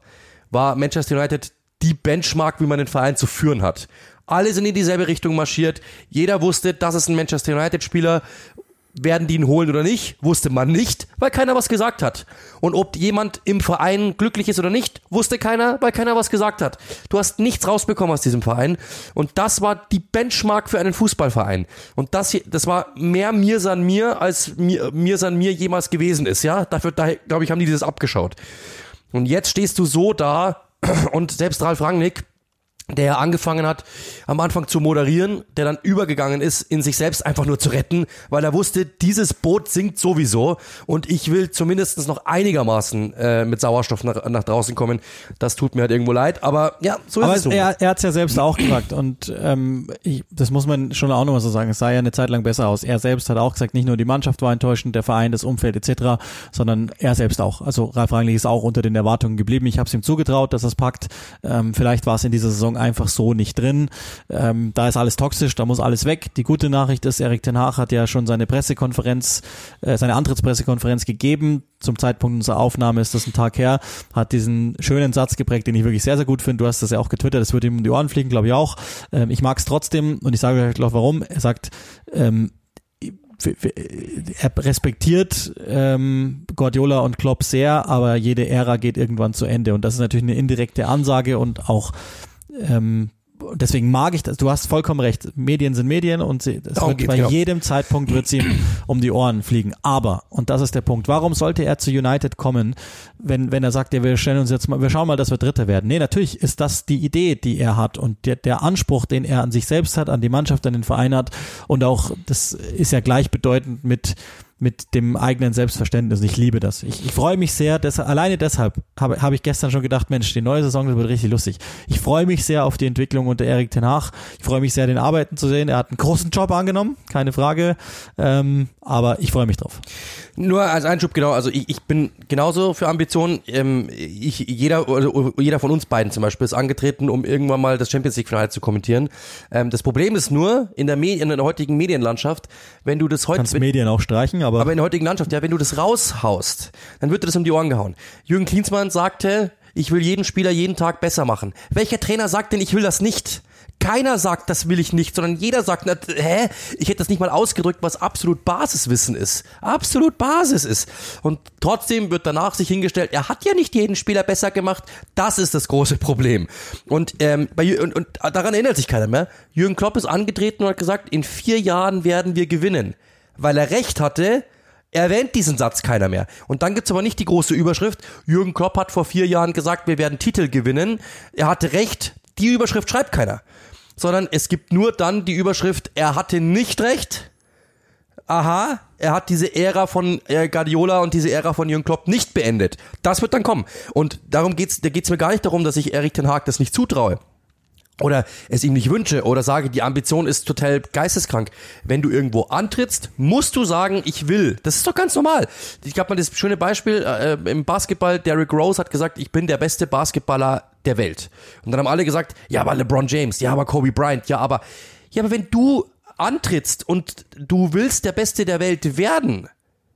war Manchester United die Benchmark, wie man den Verein zu führen hat. Alle sind in dieselbe Richtung marschiert. Jeder wusste, das ist ein Manchester United Spieler werden die ihn holen oder nicht, wusste man nicht, weil keiner was gesagt hat. Und ob jemand im Verein glücklich ist oder nicht, wusste keiner, weil keiner was gesagt hat. Du hast nichts rausbekommen aus diesem Verein. Und das war die Benchmark für einen Fußballverein. Und das hier, das war mehr mir san mir, als mir, mir san mir jemals gewesen ist, ja. Dafür, da, glaube ich, haben die das abgeschaut. Und jetzt stehst du so da und selbst Ralf Rangnick, der angefangen hat, am Anfang zu moderieren, der dann übergegangen ist, in sich selbst einfach nur zu retten, weil er wusste, dieses Boot sinkt sowieso und ich will zumindest noch einigermaßen äh, mit Sauerstoff nach, nach draußen kommen. Das tut mir halt irgendwo leid, aber ja, so aber ist es. Er, er hat es ja selbst auch gesagt und ähm, ich, das muss man schon auch nochmal so sagen, es sah ja eine Zeit lang besser aus. Er selbst hat auch gesagt, nicht nur die Mannschaft war enttäuschend, der Verein, das Umfeld etc., sondern er selbst auch. Also Ralf Rangnick ist auch unter den Erwartungen geblieben. Ich habe es ihm zugetraut, dass er es packt. Ähm, vielleicht war es in dieser Saison Saison einfach so nicht drin. Ähm, da ist alles toxisch, da muss alles weg. Die gute Nachricht ist, Erik Ten Hag hat ja schon seine Pressekonferenz, äh, seine Antrittspressekonferenz gegeben. Zum Zeitpunkt unserer Aufnahme ist das ein Tag her, hat diesen schönen Satz geprägt, den ich wirklich sehr, sehr gut finde. Du hast das ja auch getwittert, das wird ihm um die Ohren fliegen, glaube ich auch. Ähm, ich mag es trotzdem und ich sage euch gleich warum. Er sagt, ähm, er respektiert ähm, Guardiola und Klopp sehr, aber jede Ära geht irgendwann zu Ende und das ist natürlich eine indirekte Ansage und auch ähm, deswegen mag ich das. Du hast vollkommen recht. Medien sind Medien und sie, es wird bei genau. jedem Zeitpunkt wird sie um die Ohren fliegen. Aber, und das ist der Punkt, warum sollte er zu United kommen, wenn, wenn er sagt, ja, wir stellen uns jetzt mal, wir schauen mal, dass wir Dritter werden. Nee, natürlich ist das die Idee, die er hat und der, der Anspruch, den er an sich selbst hat, an die Mannschaft, an den Verein hat und auch, das ist ja gleichbedeutend mit, mit dem eigenen Selbstverständnis. Ich liebe das. Ich, ich freue mich sehr, deshalb, alleine deshalb habe hab ich gestern schon gedacht, Mensch, die neue Saison wird richtig lustig. Ich freue mich sehr auf die Entwicklung unter Erik Ten Hag. Ich freue mich sehr, den Arbeiten zu sehen. Er hat einen großen Job angenommen, keine Frage. Ähm, aber ich freue mich drauf. Nur als Einschub, genau, also ich, ich bin genauso für Ambitionen. Ähm, ich, jeder, jeder von uns beiden zum Beispiel ist angetreten, um irgendwann mal das Champions League-Finale zu kommentieren. Ähm, das Problem ist nur, in der, Medi in der heutigen Medienlandschaft, wenn du das heute... Kannst Medien auch streichen, aber... Aber in der heutigen Landschaft, ja, wenn du das raushaust, dann wird dir das um die Ohren gehauen. Jürgen Klinsmann sagte, ich will jeden Spieler jeden Tag besser machen. Welcher Trainer sagt denn, ich will das nicht? Keiner sagt, das will ich nicht, sondern jeder sagt, na, hä? Ich hätte das nicht mal ausgedrückt, was absolut Basiswissen ist. Absolut Basis ist. Und trotzdem wird danach sich hingestellt, er hat ja nicht jeden Spieler besser gemacht. Das ist das große Problem. Und, ähm, bei, und, und daran erinnert sich keiner mehr. Jürgen Klopp ist angetreten und hat gesagt, in vier Jahren werden wir gewinnen. Weil er recht hatte, erwähnt diesen Satz keiner mehr. Und dann gibt's aber nicht die große Überschrift, Jürgen Klopp hat vor vier Jahren gesagt, wir werden Titel gewinnen. Er hatte recht, die Überschrift schreibt keiner sondern es gibt nur dann die Überschrift, er hatte nicht recht. Aha, er hat diese Ära von äh, Guardiola und diese Ära von Jürgen Klopp nicht beendet. Das wird dann kommen. Und darum geht's, da geht's mir gar nicht darum, dass ich Erik Ten Haag das nicht zutraue oder es ihm nicht wünsche oder sage, die Ambition ist total geisteskrank. Wenn du irgendwo antrittst, musst du sagen, ich will. Das ist doch ganz normal. Ich glaube mal das schöne Beispiel äh, im Basketball, Derrick Rose hat gesagt, ich bin der beste Basketballer der Welt. Und dann haben alle gesagt, ja, aber LeBron James, ja, aber Kobe Bryant, ja, aber ja, aber wenn du antrittst und du willst der Beste der Welt werden,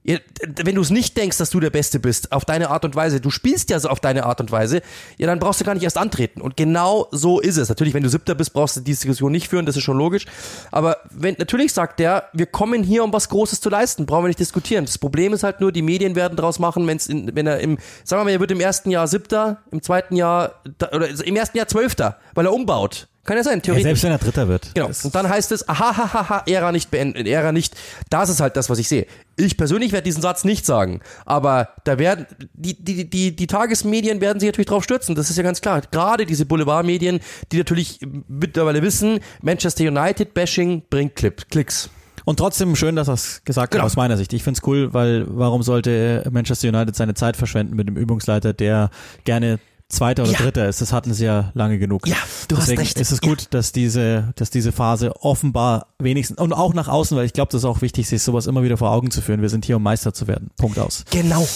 wenn du es nicht denkst, dass du der Beste bist, auf deine Art und Weise, du spielst ja so auf deine Art und Weise, ja, dann brauchst du gar nicht erst antreten. Und genau so ist es. Natürlich, wenn du Siebter bist, brauchst du die Diskussion nicht führen, das ist schon logisch. Aber wenn, natürlich sagt der, wir kommen hier, um was Großes zu leisten, brauchen wir nicht diskutieren. Das Problem ist halt nur, die Medien werden draus machen, wenn's in, wenn er im, sagen wir mal, er wird im ersten Jahr Siebter, im zweiten Jahr, oder im ersten Jahr Zwölfter, weil er umbaut. Kann ja sein, theoretisch. Ja, selbst wenn er Dritter wird. Genau. Und dann heißt es, aha, ha, ha, ha, Ära nicht beenden, Ära nicht. Das ist halt das, was ich sehe. Ich persönlich werde diesen Satz nicht sagen. Aber da werden, die, die, die, die Tagesmedien werden sich natürlich drauf stürzen. Das ist ja ganz klar. Gerade diese Boulevardmedien, die natürlich mittlerweile wissen, Manchester United Bashing bringt Clip, Klicks. Und trotzdem schön, dass er es gesagt genau. hat, aus meiner Sicht. Ich find's cool, weil warum sollte Manchester United seine Zeit verschwenden mit dem Übungsleiter, der gerne Zweiter oder ja. Dritter ist. Das hatten sie ja lange genug. Ja, du Deswegen hast recht. ist es gut, ja. dass diese, dass diese Phase offenbar wenigstens und auch nach außen, weil ich glaube, das ist auch wichtig, sich sowas immer wieder vor Augen zu führen. Wir sind hier, um Meister zu werden. Punkt aus. Genau.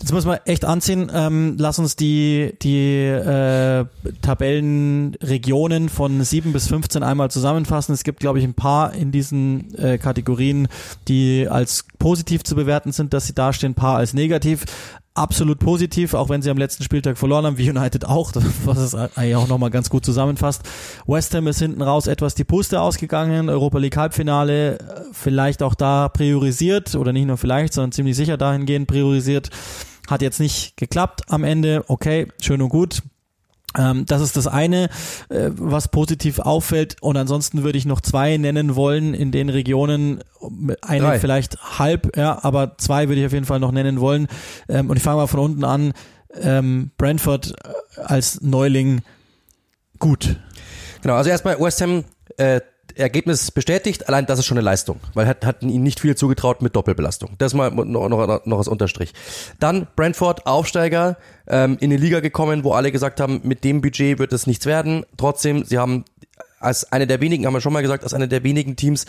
Jetzt muss man echt anziehen. Ähm, lass uns die, die äh, Tabellenregionen von 7 bis 15 einmal zusammenfassen. Es gibt, glaube ich, ein paar in diesen äh, Kategorien, die als positiv zu bewerten sind, dass sie dastehen, ein paar als negativ absolut positiv, auch wenn sie am letzten Spieltag verloren haben, wie United auch, was es eigentlich auch nochmal ganz gut zusammenfasst. West Ham ist hinten raus etwas die Puste ausgegangen, Europa League Halbfinale, äh, vielleicht auch da priorisiert, oder nicht nur vielleicht, sondern ziemlich sicher dahingehend priorisiert. Hat jetzt nicht geklappt am Ende, okay, schön und gut. Ähm, das ist das eine, äh, was positiv auffällt. Und ansonsten würde ich noch zwei nennen wollen in den Regionen. Eine Drei. vielleicht halb, ja, aber zwei würde ich auf jeden Fall noch nennen wollen. Ähm, und ich fange mal von unten an. Ähm, Brentford äh, als Neuling gut. Genau, also erstmal West Ham äh, Ergebnis bestätigt, allein das ist schon eine Leistung, weil hat, hatten ihnen nicht viel zugetraut mit Doppelbelastung. Das mal noch, noch, noch als Unterstrich. Dann Brentford, Aufsteiger, ähm, in die Liga gekommen, wo alle gesagt haben, mit dem Budget wird es nichts werden. Trotzdem, sie haben als eine der wenigen, haben wir schon mal gesagt, als eine der wenigen Teams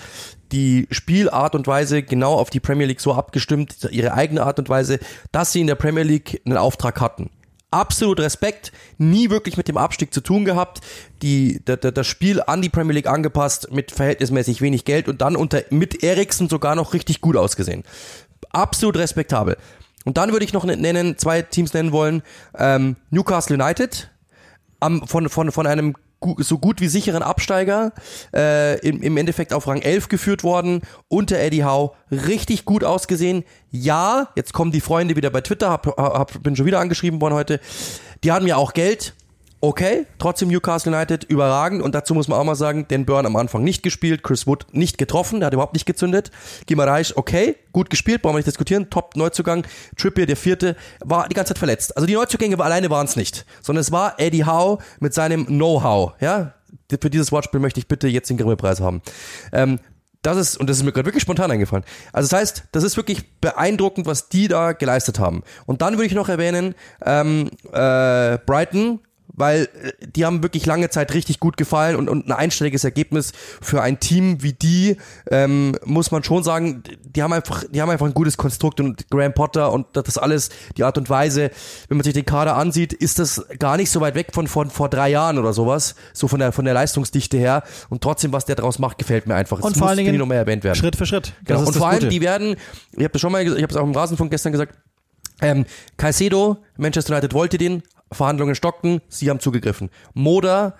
die Spielart und Weise genau auf die Premier League so abgestimmt, ihre eigene Art und Weise, dass sie in der Premier League einen Auftrag hatten absolut Respekt, nie wirklich mit dem Abstieg zu tun gehabt, die, da, da, das Spiel an die Premier League angepasst mit verhältnismäßig wenig Geld und dann unter, mit Eriksen sogar noch richtig gut ausgesehen. Absolut respektabel. Und dann würde ich noch nennen, zwei Teams nennen wollen, ähm, Newcastle United, am, von, von, von einem so gut wie sicheren Absteiger, äh, im, im Endeffekt auf Rang 11 geführt worden, unter Eddie Howe, richtig gut ausgesehen. Ja, jetzt kommen die Freunde wieder bei Twitter, hab, hab, bin schon wieder angeschrieben worden heute, die hatten ja auch Geld, okay, trotzdem Newcastle United überragend und dazu muss man auch mal sagen, den Burn am Anfang nicht gespielt, Chris Wood nicht getroffen, der hat überhaupt nicht gezündet. Gimareich, okay, gut gespielt, brauchen wir nicht diskutieren, top Neuzugang. Trippier, der vierte, war die ganze Zeit verletzt. Also die Neuzugänge alleine waren es nicht, sondern es war Eddie Howe mit seinem Know-how, ja. Für dieses Wortspiel möchte ich bitte jetzt den Grimme-Preis haben. Ähm, das ist, und das ist mir gerade wirklich spontan eingefallen. Also das heißt, das ist wirklich beeindruckend, was die da geleistet haben. Und dann würde ich noch erwähnen, ähm, äh, Brighton weil äh, die haben wirklich lange Zeit richtig gut gefallen und, und ein einstelliges Ergebnis für ein Team wie die, ähm, muss man schon sagen, die haben einfach, die haben einfach ein gutes Konstrukt und Graham Potter und das alles, die Art und Weise, wenn man sich den Kader ansieht, ist das gar nicht so weit weg von, von vor drei Jahren oder sowas, so von der, von der Leistungsdichte her und trotzdem, was der daraus macht, gefällt mir einfach. Und das vor allen Dingen noch mehr erwähnt werden. Schritt für Schritt. Genau. und vor allem, Gute. die werden, ich habe das schon mal, ich habe es auch im Rasenfunk gestern gesagt, ähm, Caicedo, Manchester United wollte den, Verhandlungen stockten, sie haben zugegriffen. Moda,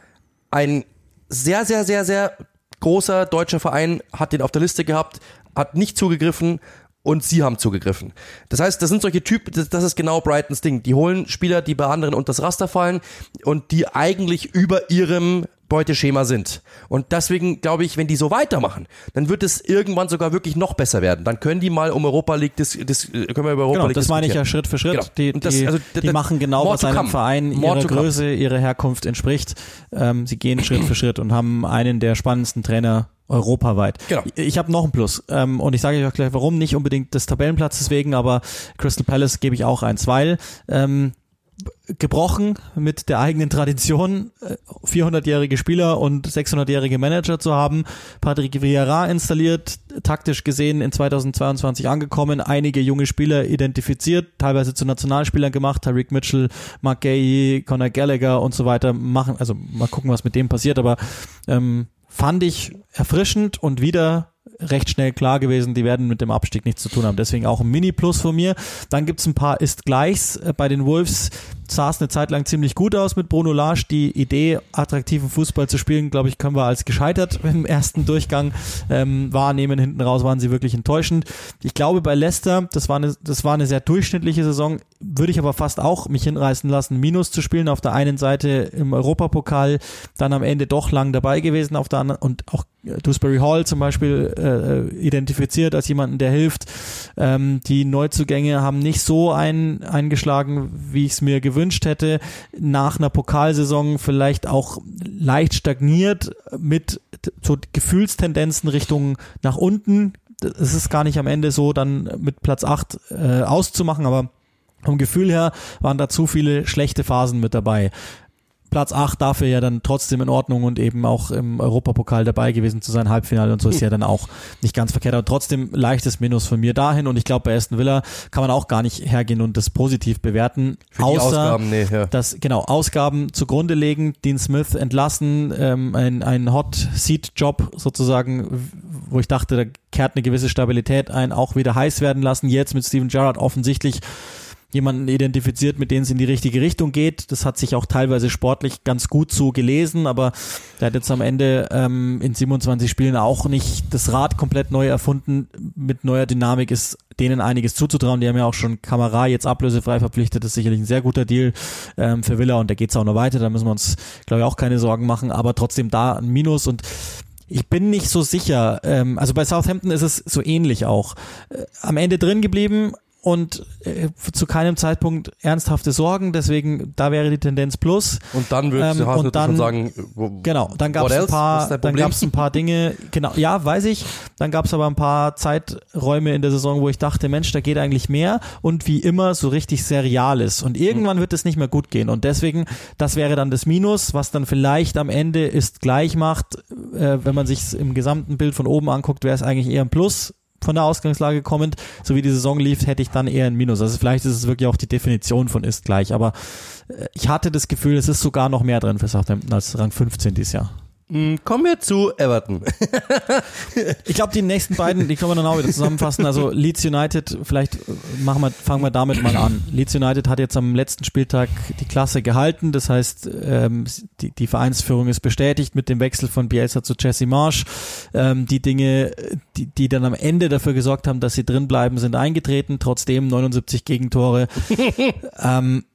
ein sehr, sehr, sehr, sehr großer deutscher Verein, hat den auf der Liste gehabt, hat nicht zugegriffen und sie haben zugegriffen. Das heißt, das sind solche Typen, das, ist genau Brightons Ding. Die holen Spieler, die bei anderen unter das Raster fallen und die eigentlich über ihrem Beuteschema sind. Und deswegen glaube ich, wenn die so weitermachen, dann wird es irgendwann sogar wirklich noch besser werden. Dann können die mal um Europa League, das, das können wir über Europa genau, League das meine ich ja Schritt für Schritt. Genau. Die, die, das, also, die machen genau, was einem Verein ihrer Größe, ihrer Herkunft entspricht. Ähm, sie gehen Schritt für Schritt und haben einen der spannendsten Trainer europaweit. Genau. Ich habe noch einen Plus ähm, und ich sage euch auch gleich, warum nicht unbedingt des Tabellenplatzes wegen, aber Crystal Palace gebe ich auch eins, weil ähm, gebrochen mit der eigenen Tradition, 400-jährige äh, Spieler und 600-jährige Manager zu haben. Patrick Vieira installiert, taktisch gesehen in 2022 angekommen, einige junge Spieler identifiziert, teilweise zu Nationalspielern gemacht, Tariq Mitchell, Mark Gay, Conor Gallagher und so weiter machen, also mal gucken, was mit dem passiert, aber ähm, fand ich erfrischend und wieder recht schnell klar gewesen, die werden mit dem Abstieg nichts zu tun haben. Deswegen auch ein Mini-Plus von mir. Dann gibt's ein paar Ist-Gleichs. Äh, bei den Wolves sah es eine Zeit lang ziemlich gut aus mit Bruno Lage. Die Idee, attraktiven Fußball zu spielen, glaube ich, können wir als gescheitert im ersten Durchgang ähm, wahrnehmen. Hinten raus waren sie wirklich enttäuschend. Ich glaube, bei Leicester, das war eine, das war eine sehr durchschnittliche Saison, würde ich aber fast auch mich hinreißen lassen, Minus zu spielen. Auf der einen Seite im Europapokal, dann am Ende doch lang dabei gewesen, auf der anderen und auch Dewsbury Hall zum Beispiel äh, identifiziert als jemanden, der hilft. Ähm, die Neuzugänge haben nicht so ein, eingeschlagen, wie ich es mir gewünscht hätte. Nach einer Pokalsaison vielleicht auch leicht stagniert mit so Gefühlstendenzen Richtung nach unten. Es ist gar nicht am Ende so, dann mit Platz 8 äh, auszumachen, aber vom Gefühl her waren da zu viele schlechte Phasen mit dabei. Platz 8 dafür ja dann trotzdem in Ordnung und eben auch im Europapokal dabei gewesen zu sein, Halbfinale und so ist ja dann auch nicht ganz verkehrt, aber trotzdem leichtes Minus von mir dahin. Und ich glaube bei Aston Villa kann man auch gar nicht hergehen und das positiv bewerten, Für außer Ausgaben, nee, ja. dass genau Ausgaben zugrunde legen, Dean Smith entlassen, ähm, ein, ein Hot Seat Job sozusagen, wo ich dachte, da kehrt eine gewisse Stabilität ein, auch wieder heiß werden lassen, jetzt mit Steven Gerrard offensichtlich jemanden identifiziert, mit dem es in die richtige Richtung geht. Das hat sich auch teilweise sportlich ganz gut so gelesen, aber der hat jetzt am Ende ähm, in 27 Spielen auch nicht das Rad komplett neu erfunden. Mit neuer Dynamik ist denen einiges zuzutrauen. Die haben ja auch schon Kamera jetzt ablösefrei verpflichtet. Das ist sicherlich ein sehr guter Deal ähm, für Villa und da geht es auch noch weiter. Da müssen wir uns, glaube ich, auch keine Sorgen machen. Aber trotzdem da ein Minus und ich bin nicht so sicher. Ähm, also bei Southampton ist es so ähnlich auch. Äh, am Ende drin geblieben, und äh, zu keinem Zeitpunkt ernsthafte Sorgen, deswegen da wäre die Tendenz plus. Und dann würdest ähm, und dann, schon sagen, wo, genau, dann gab es ein paar, dann gab es ein paar Dinge, genau, ja, weiß ich. Dann gab es aber ein paar Zeiträume in der Saison, wo ich dachte, Mensch, da geht eigentlich mehr und wie immer so richtig serial ist. Und irgendwann mhm. wird es nicht mehr gut gehen. Und deswegen, das wäre dann das Minus, was dann vielleicht am Ende ist gleich macht, äh, wenn man sich im gesamten Bild von oben anguckt, wäre es eigentlich eher ein Plus von der Ausgangslage kommend, so wie die Saison lief, hätte ich dann eher ein Minus. Also vielleicht ist es wirklich auch die Definition von ist gleich, aber äh, ich hatte das Gefühl, es ist sogar noch mehr drin für Southampton als Rang 15 dieses Jahr. Hm, kommen wir zu Everton. ich glaube, die nächsten beiden, die können wir dann auch wieder zusammenfassen. Also Leeds United, vielleicht machen wir, fangen wir damit mal an. Leeds United hat jetzt am letzten Spieltag die Klasse gehalten. Das heißt, ähm, die, die Vereinsführung ist bestätigt mit dem Wechsel von Bielsa zu Jesse Marsch. Ähm, die Dinge, die, die dann am Ende dafür gesorgt haben, dass sie drin bleiben, sind eingetreten. Trotzdem 79 Gegentore. ähm,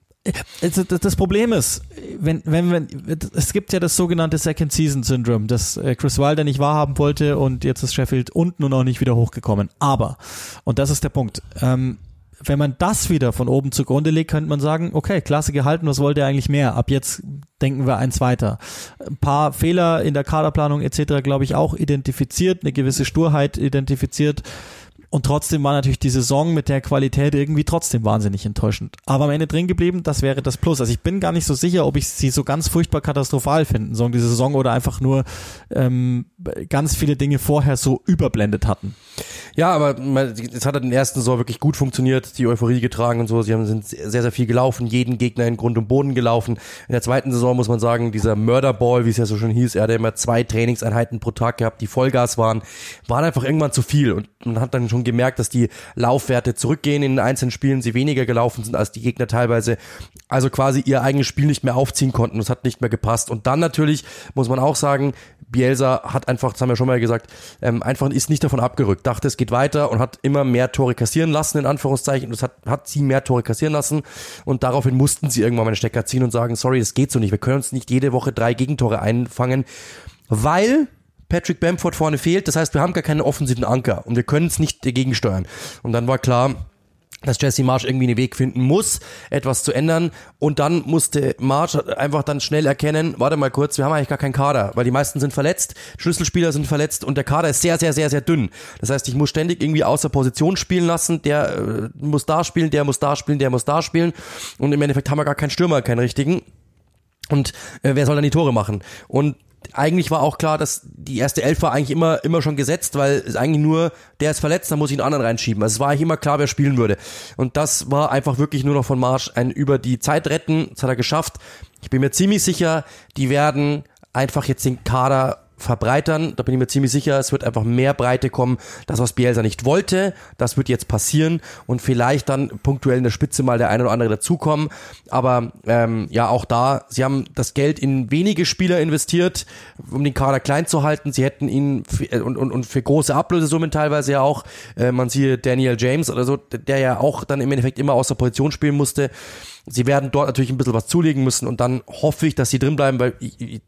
das Problem ist, wenn, wenn, wenn, es gibt ja das sogenannte Second Season Syndrome, das äh, Chris Wilder nicht wahrhaben wollte und jetzt ist Sheffield unten und auch nicht wieder hochgekommen. Aber, und das ist der Punkt, ähm, wenn man das wieder von oben zugrunde legt, könnte man sagen, okay, Klasse gehalten, was wollt ihr eigentlich mehr? Ab jetzt denken wir eins weiter. Ein paar Fehler in der Kaderplanung etc., glaube ich, auch identifiziert, eine gewisse Sturheit identifiziert. Und trotzdem war natürlich die Saison mit der Qualität irgendwie trotzdem wahnsinnig enttäuschend. Aber am Ende drin geblieben, das wäre das Plus. Also ich bin gar nicht so sicher, ob ich sie so ganz furchtbar katastrophal finden soll, diese Saison, oder einfach nur ähm, ganz viele Dinge vorher so überblendet hatten. Ja, aber es hat in der ersten Saison wirklich gut funktioniert, die Euphorie getragen und so. Sie haben, sind sehr, sehr viel gelaufen, jeden Gegner in Grund und Boden gelaufen. In der zweiten Saison muss man sagen, dieser Murderball, wie es ja so schon hieß, er hatte immer zwei Trainingseinheiten pro Tag gehabt, die Vollgas waren, waren einfach irgendwann zu viel und man hat dann schon schon gemerkt, dass die Laufwerte zurückgehen in den einzelnen Spielen, sie weniger gelaufen sind als die Gegner teilweise, also quasi ihr eigenes Spiel nicht mehr aufziehen konnten. Das hat nicht mehr gepasst. Und dann natürlich muss man auch sagen, Bielsa hat einfach, das haben wir schon mal gesagt, ähm, einfach ist nicht davon abgerückt, dachte, es geht weiter und hat immer mehr Tore kassieren lassen, in Anführungszeichen. Und das hat, hat sie mehr Tore kassieren lassen. Und daraufhin mussten sie irgendwann mal einen Stecker ziehen und sagen, sorry, das geht so nicht. Wir können uns nicht jede Woche drei Gegentore einfangen, weil Patrick Bamford vorne fehlt. Das heißt, wir haben gar keinen offensiven Anker und wir können es nicht dagegen steuern. Und dann war klar, dass Jesse Marsch irgendwie einen Weg finden muss, etwas zu ändern. Und dann musste Marsch einfach dann schnell erkennen, warte mal kurz, wir haben eigentlich gar keinen Kader, weil die meisten sind verletzt, Schlüsselspieler sind verletzt und der Kader ist sehr, sehr, sehr, sehr dünn. Das heißt, ich muss ständig irgendwie außer Position spielen lassen, der äh, muss da spielen, der muss da spielen, der muss da spielen. Und im Endeffekt haben wir gar keinen Stürmer, keinen richtigen. Und äh, wer soll dann die Tore machen? Und eigentlich war auch klar, dass die erste Elf war eigentlich immer, immer schon gesetzt, weil es eigentlich nur, der ist verletzt, dann muss ich einen anderen reinschieben. Also es war eigentlich immer klar, wer spielen würde. Und das war einfach wirklich nur noch von Marsch ein über die Zeit retten. Das hat er geschafft. Ich bin mir ziemlich sicher, die werden einfach jetzt den Kader verbreitern. Da bin ich mir ziemlich sicher, es wird einfach mehr Breite kommen. Das, was Bielsa nicht wollte, das wird jetzt passieren und vielleicht dann punktuell in der Spitze mal der eine oder andere dazukommen. Aber ähm, ja, auch da, sie haben das Geld in wenige Spieler investiert, um den Kader klein zu halten. Sie hätten ihn für, und, und, und für große Ablösesummen teilweise ja auch, äh, man sieht Daniel James oder so, der ja auch dann im Endeffekt immer aus der Position spielen musste. Sie werden dort natürlich ein bisschen was zulegen müssen und dann hoffe ich, dass sie drin bleiben, weil ich, ich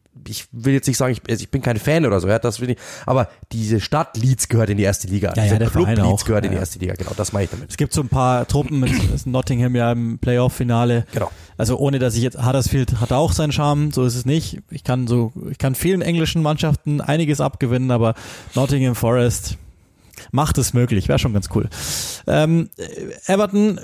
will jetzt nicht sagen, ich, also ich bin kein Fan oder so, ja, das will ich, aber diese Stadt Leeds gehört in die erste Liga. Ja, Dieser ja, der Club Verein Leeds auch. gehört in Ja, die ja. erste Liga, genau, das meine ich damit. Es gibt so ein paar Truppen, mit ist Nottingham ja im Playoff-Finale. Genau. Also ohne, dass ich jetzt, Huddersfield hat auch seinen Charme, so ist es nicht. Ich kann so, ich kann vielen englischen Mannschaften einiges abgewinnen, aber Nottingham Forest macht es möglich, wäre schon ganz cool. Ähm, Everton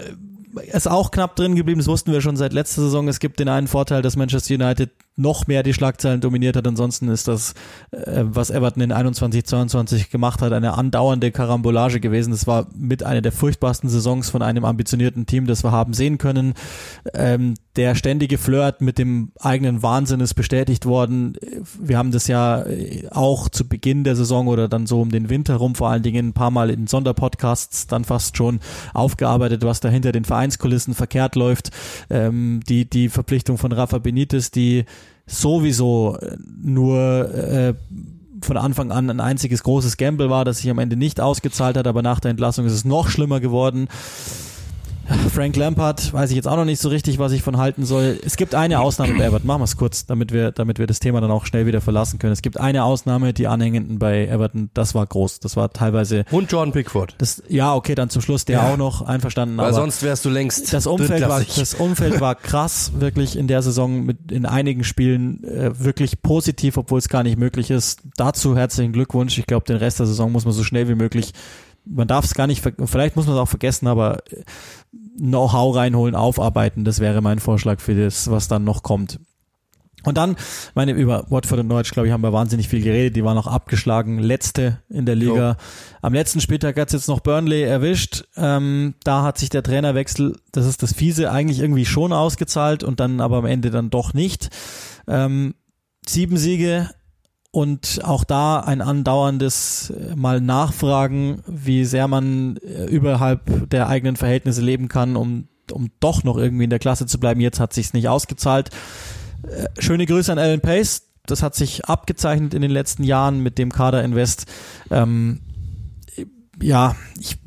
ist auch knapp drin geblieben, das wussten wir schon seit letzter Saison. Es gibt den einen Vorteil, dass Manchester United noch mehr die Schlagzeilen dominiert hat. Ansonsten ist das, äh, was Everton in 21, 22 gemacht hat, eine andauernde Karambolage gewesen. Das war mit einer der furchtbarsten Saisons von einem ambitionierten Team, das wir haben sehen können. Ähm, der ständige Flirt mit dem eigenen Wahnsinn ist bestätigt worden. Wir haben das ja äh, auch zu Beginn der Saison oder dann so um den Winter rum vor allen Dingen ein paar Mal in Sonderpodcasts dann fast schon aufgearbeitet, was da hinter den Vereinskulissen verkehrt läuft. Ähm, die, die Verpflichtung von Rafa Benitez, die sowieso äh, nur äh, von Anfang an ein einziges großes Gamble war, das sich am Ende nicht ausgezahlt hat, aber nach der Entlassung ist es noch schlimmer geworden. Frank Lampard, weiß ich jetzt auch noch nicht so richtig, was ich von halten soll. Es gibt eine Ausnahme bei Everton, machen wir es kurz, damit wir, damit wir das Thema dann auch schnell wieder verlassen können. Es gibt eine Ausnahme, die Anhängenden bei Everton, das war groß. Das war teilweise, Und Jordan Pickford. das, ja, okay, dann zum Schluss der Ja. auch noch einverstanden. Weil aber sonst wärst du längst das Umfeld war, das Umfeld war krass, wirklich in der Saison mit in einigen Spielen äh, wirklich positiv, obwohl es gar nicht möglich ist. Dazu herzlichen Glückwunsch. Ich glaube, den Rest der Saison muss man so schnell wie möglich. Man darf es gar nicht, vielleicht muss man es auch vergessen, aber äh, Know-how reinholen, aufarbeiten. Das wäre mein Vorschlag für das, was dann noch kommt. Und dann, meine, über Watford und Norwich, glaube ich, haben wir wahnsinnig viel geredet. Die waren noch abgeschlagen, letzte in der Liga. Jo. Am letzten Spieltag hat es jetzt noch Burnley erwischt. Ähm, da hat sich der Trainerwechsel, das ist das Fiese, eigentlich irgendwie schon ausgezahlt und dann aber am Ende dann doch nicht. Ähm, sieben Siege und auch da ein andauerndes äh, mal nachfragen, wie sehr man äh, überhalb der eigenen Verhältnisse leben kann, um, um doch noch irgendwie in der Klasse zu bleiben. Jetzt hat sich's nicht ausgezahlt. Äh, schöne Grüße an Alan Pace. Das hat sich abgezeichnet in den letzten Jahren mit dem Kader Invest. Ähm, ja, ich,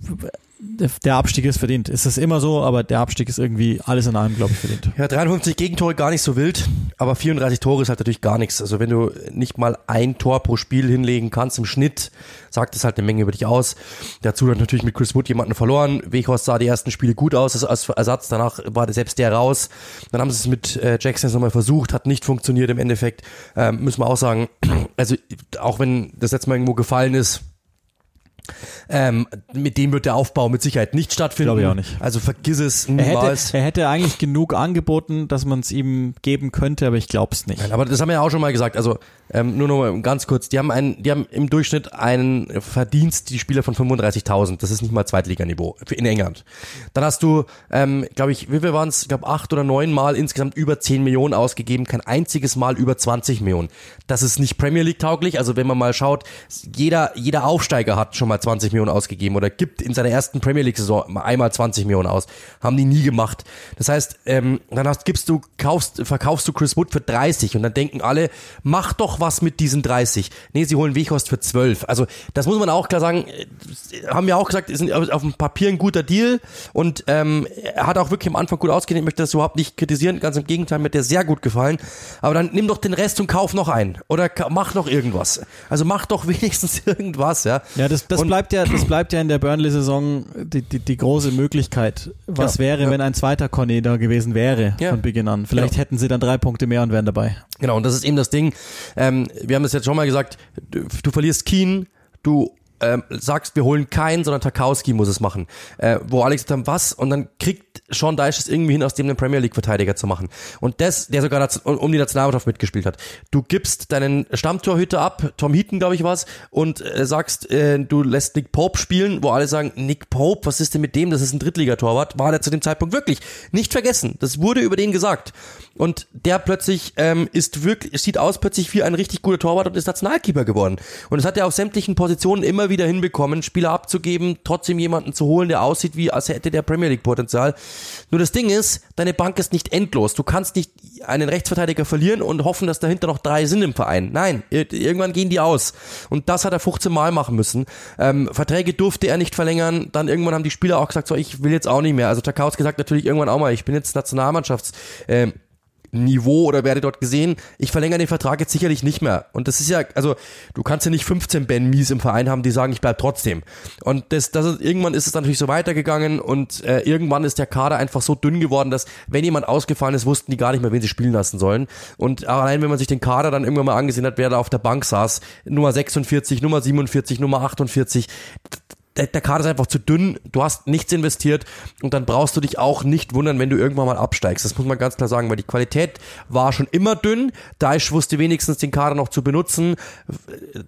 der Abstieg ist verdient. Es ist immer so, aber der Abstieg ist irgendwie alles in allem, glaube ich, verdient. Ja, 53 Gegentore gar nicht so wild, aber 34 Tore ist halt natürlich gar nichts. Also wenn du nicht mal ein Tor pro Spiel hinlegen kannst im Schnitt, sagt es halt eine Menge über dich aus. Dazu hat natürlich mit Chris Wood jemanden verloren. Weghorst sah die ersten Spiele gut aus als Ersatz, danach war selbst der raus. Dann haben sie es mit äh, Jackson nochmal versucht, hat nicht funktioniert im Endeffekt. Ähm, müssen wir auch sagen, also auch wenn das letzte Mal irgendwo gefallen ist, ähm, mit dem wird der Aufbau mit Sicherheit nicht stattfinden. Glaube ich auch nicht. Also vergiss es niemals. Er hätte, er hätte eigentlich genug angeboten, dass man es ihm geben könnte, aber ich glaube es nicht. Nein, aber das haben wir ja auch schon mal gesagt. Also ähm, nur noch mal ganz kurz. Die haben einen, die haben im Durchschnitt einen Verdienst, die Spieler von 35.000. Das ist nicht mal Zweitliganiveau in England. Dann hast du, ähm, glaube ich, wie viel waren es? Ich glaube acht oder neun Mal insgesamt über 10 Millionen ausgegeben. Kein einziges Mal über 20 Millionen. Das ist nicht Premier League tauglich. Also wenn man mal schaut, jeder jeder Aufsteiger hat schon mal 20 Millionen ausgegeben oder gibt in seiner ersten Premier League-Saison einmal 20 Millionen aus. Haben die nie gemacht. Das heißt, ähm, dann hast, gibst du, kaufst, verkaufst du Chris Wood für 30 und dann denken alle, mach doch was mit diesen 30. Nee, sie holen Weghorst für 12. Also das muss man auch klar sagen, äh, haben wir auch gesagt, ist auf dem Papier ein guter Deal und ähm, hat auch wirklich am Anfang gut ausgehen. Ich möchte das überhaupt nicht kritisieren, ganz im Gegenteil, mir hat der sehr gut gefallen. Aber dann nimm doch den Rest und kauf noch einen oder mach noch irgendwas. Also mach doch wenigstens irgendwas, ja. Ja, das, das bleibt ja, das bleibt ja in der Burnley-Saison die, die, die große Möglichkeit. Was ja, wäre, ja. wenn ein zweiter Conny da gewesen wäre ja. von Beginn an? Vielleicht hätten sie dann drei Punkte mehr und wären dabei. Genau, und das ist eben das Ding. Ähm, wir haben es jetzt schon mal gesagt, du, du verlierst Keen, du ähm, sagst, wir holen keinen, sondern Tarkowski muss es machen. Äh, wo Alex gesagt haben, was? Und dann kriegt Sean Dyche es irgendwie hin, aus dem einen Premier League Verteidiger zu machen. Und das, der sogar um die Nationalmannschaft mitgespielt hat. Du gibst deinen Stammtorhüter ab, Tom Heaton, glaube ich was, und äh, sagst, äh, du lässt Nick Pope spielen, wo alle sagen, Nick Pope, was ist denn mit dem? Das ist ein Drittligatorwart. War der zu dem Zeitpunkt wirklich. Nicht vergessen. Das wurde über den gesagt. Und der plötzlich ähm, ist wirklich, sieht aus plötzlich wie ein richtig guter Torwart und ist Nationalkeeper geworden. Und das hat er auf sämtlichen Positionen immer wieder hinbekommen, Spieler abzugeben, trotzdem jemanden zu holen, der aussieht wie, als hätte der Premier League Potenzial. Nur das Ding ist, deine Bank ist nicht endlos. Du kannst nicht einen Rechtsverteidiger verlieren und hoffen, dass dahinter noch drei sind im Verein. Nein, irgendwann gehen die aus. Und das hat er 15 Mal machen müssen. Ähm, Verträge durfte er nicht verlängern. Dann irgendwann haben die Spieler auch gesagt, so, ich will jetzt auch nicht mehr. Also Tarkowski sagt natürlich irgendwann auch mal, ich bin jetzt Nationalmannschafts, äh, Niveau oder werde dort gesehen, ich verlängere den Vertrag jetzt sicherlich nicht mehr. Und das ist ja, also du kannst ja nicht 15 Ben Mies im Verein haben, die sagen, ich bleib trotzdem. Und das, das ist, irgendwann ist es natürlich so weitergegangen und äh, irgendwann ist der Kader einfach so dünn geworden, dass wenn jemand ausgefallen ist, wussten die gar nicht mehr, wen sie spielen lassen sollen. Und allein wenn man sich den Kader dann irgendwann mal angesehen hat, wer da auf der Bank saß, Nummer 46, Nummer 47, Nummer 48, der, der Kader ist einfach zu dünn, du hast nichts investiert und dann brauchst du dich auch nicht wundern, wenn du irgendwann mal absteigst. Das muss man ganz klar sagen, weil die Qualität war schon immer dünn. Daesh wusste wenigstens den Kader noch zu benutzen.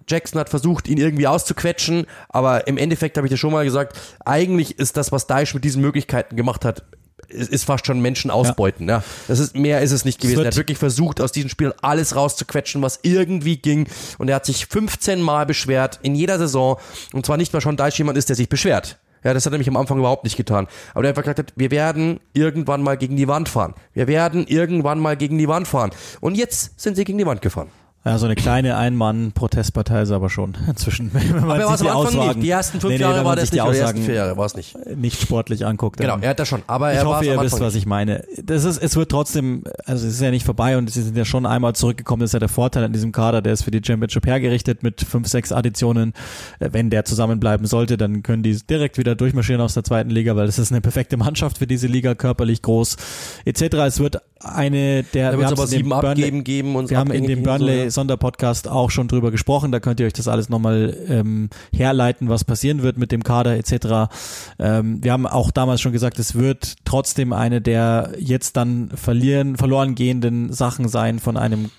Jackson hat versucht, ihn irgendwie auszuquetschen, aber im Endeffekt habe ich dir schon mal gesagt, eigentlich ist das, was Daesh mit diesen Möglichkeiten gemacht hat, ist fast schon Menschen ausbeuten. Ja. ja. Das ist mehr ist es nicht gewesen. Er hat wirklich versucht, aus diesen Spielen alles rauszuquetschen, was irgendwie ging. Und er hat sich 15 Mal beschwert in jeder Saison. Und zwar nicht, weil schon Deitsch jemand ist, der sich beschwert. Ja, das hat er nämlich am Anfang überhaupt nicht getan. Aber der einfach gesagt hat, wir werden irgendwann mal gegen die Wand fahren. Wir werden irgendwann mal gegen die Wand fahren. Und jetzt sind sie gegen die Wand gefahren. Ja, so eine kleine Ein-Mann-Protestpartei ist aber schon inzwischen. Wenn man aber sich die Aussagen, nicht. Die ersten fünf nee, nee, Jahre war das nicht, die ersten vier Jahre war es nicht. Nicht sportlich anguckt. Genau, er hat das schon. Aber ich er hoffe, ihr wisst, was ich meine. Das ist, es wird trotzdem, also es ist ja nicht vorbei und sie sind ja schon einmal zurückgekommen. Das ist ja der Vorteil an diesem Kader, der ist für die Championship hergerichtet mit fünf, sechs Additionen. Äh, wenn der zusammenbleiben sollte, dann können die direkt wieder durchmarschieren aus der zweiten Liga, weil das ist eine perfekte Mannschaft für diese Liga, körperlich groß etc. Es wird eine der da wir aber sieben Burnley, abgeben geben und wir haben in dem Burnley Sonderpodcast auch schon drüber gesprochen. Da könnt ihr euch das alles nochmal ähm, herleiten, was passieren wird mit dem Kader etc. Ähm, wir haben auch damals schon gesagt, es wird trotzdem eine der jetzt dann verlieren, verloren gehenden Sachen sein von einem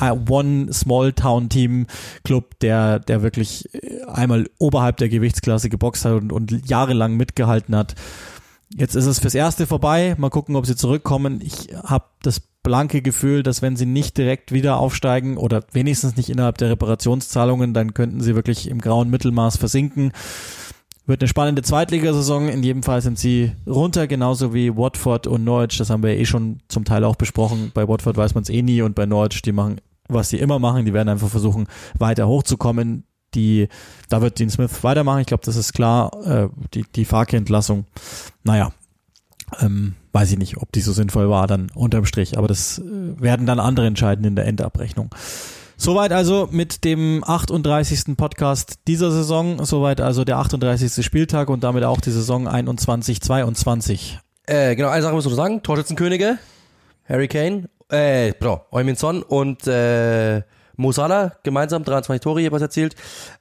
äh, One Small Town Team Club, der, der wirklich äh, einmal oberhalb der Gewichtsklasse geboxt hat und, und jahrelang mitgehalten hat. Jetzt ist es fürs Erste vorbei. Mal gucken, ob sie zurückkommen. Ich habe das blanke Gefühl, dass wenn sie nicht direkt wieder aufsteigen oder wenigstens nicht innerhalb der Reparationszahlungen, dann könnten sie wirklich im grauen Mittelmaß versinken. Wird eine spannende Zweitligasaison. In jedem Fall sind sie runter, genauso wie Watford und Norwich. Das haben wir eh schon zum Teil auch besprochen. Bei Watford weiß man es eh nie und bei Norwich, die machen, was sie immer machen. Die werden einfach versuchen, weiter hochzukommen. Die, da wird Dean Smith weitermachen. Ich glaube, das ist klar. Äh, die, die Farke-Entlassung. Naja, ähm, weiß ich nicht, ob die so sinnvoll war, dann unterm Strich. Aber das äh, werden dann andere entscheiden in der Endabrechnung. Soweit also mit dem 38. Podcast dieser Saison. Soweit also der 38. Spieltag und damit auch die Saison 21-22. Äh, genau, eine Sache muss ich sagen. Torschützenkönige, Harry Kane, äh, bro, Eumin Son und äh, Mo Salah gemeinsam 23 Tore jeweils erzielt.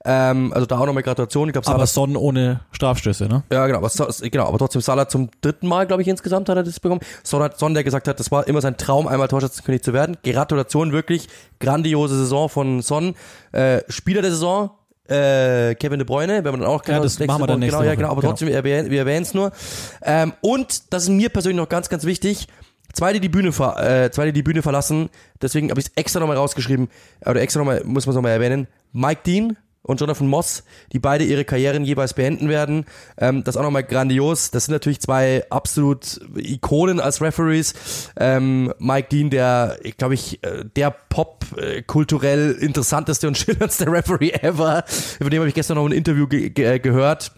Ähm, also da auch nochmal Gratulation. Ich glaub, Aber Son ohne Strafstöße, ne? Ja, genau. Aber, genau, aber trotzdem Salah zum dritten Mal, glaube ich, insgesamt hat er das bekommen. Son, hat, Son, der gesagt hat, das war immer sein Traum, einmal Torschützenkönig zu werden. Gratulation, wirklich. Grandiose Saison von Son. Äh, Spieler der Saison, äh, Kevin De Bruyne, wenn man dann auch ja, das machen wir dann nächste genau, ja, genau, aber genau. trotzdem, wir erwähnen, wir erwähnen es nur. Ähm, und das ist mir persönlich noch ganz, ganz wichtig. Zweite die Bühne, ver äh, zweite die Bühne verlassen. Deswegen habe ich es extra nochmal rausgeschrieben, oder extra nochmal, muss man es nochmal erwähnen. Mike Dean und Jonathan Moss, die beide ihre Karrieren jeweils beenden werden. Ähm, das auch nochmal grandios. Das sind natürlich zwei absolut Ikonen als Referees. Ähm, Mike Dean, der, glaube ich, äh, der Pop äh, kulturell interessanteste und schillerndste Referee ever. Über den habe ich gestern noch ein Interview ge ge gehört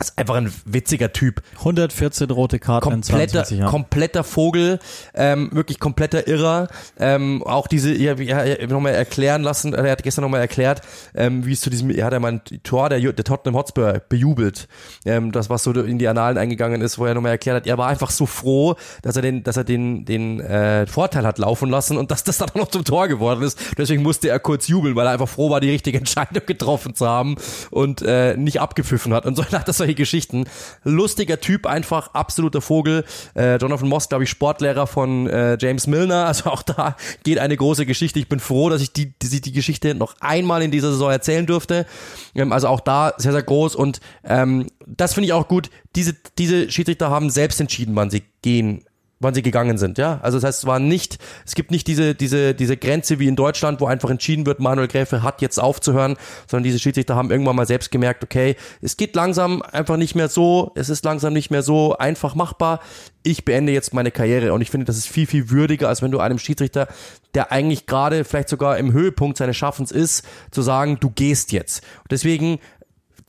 ist einfach ein witziger Typ. 114 rote Karten kompletter, in. Kompletter Vogel, ähm, wirklich kompletter Irrer. Ähm, auch diese, ja, ja, nochmal erklären lassen, er hat gestern nochmal erklärt, ähm, wie es zu diesem, er hat ja mal ein Tor der, der Tottenham Hotspur bejubelt. Ähm, das, was so in die Annalen eingegangen ist, wo er nochmal erklärt hat, er war einfach so froh, dass er den, dass er den, den äh, Vorteil hat laufen lassen und dass das dann auch noch zum Tor geworden ist. Deswegen musste er kurz jubeln, weil er einfach froh war, die richtige Entscheidung getroffen zu haben und äh, nicht abgepfiffen hat. Und so hat das solche Geschichten. Lustiger Typ, einfach absoluter Vogel. Äh, Jonathan Moss, glaube ich, Sportlehrer von äh, James Milner. Also auch da geht eine große Geschichte. Ich bin froh, dass ich die, die, die Geschichte noch einmal in dieser Saison erzählen durfte. Ähm, also auch da sehr, sehr groß. Und ähm, das finde ich auch gut. Diese, diese Schiedsrichter haben selbst entschieden, wann sie gehen wann sie gegangen sind, ja. Also das heißt, es war nicht, es gibt nicht diese, diese, diese Grenze wie in Deutschland, wo einfach entschieden wird, Manuel Gräfe hat jetzt aufzuhören, sondern diese Schiedsrichter haben irgendwann mal selbst gemerkt, okay, es geht langsam einfach nicht mehr so, es ist langsam nicht mehr so einfach machbar. Ich beende jetzt meine Karriere und ich finde, das ist viel, viel würdiger, als wenn du einem Schiedsrichter, der eigentlich gerade vielleicht sogar im Höhepunkt seines Schaffens ist, zu sagen, du gehst jetzt. Deswegen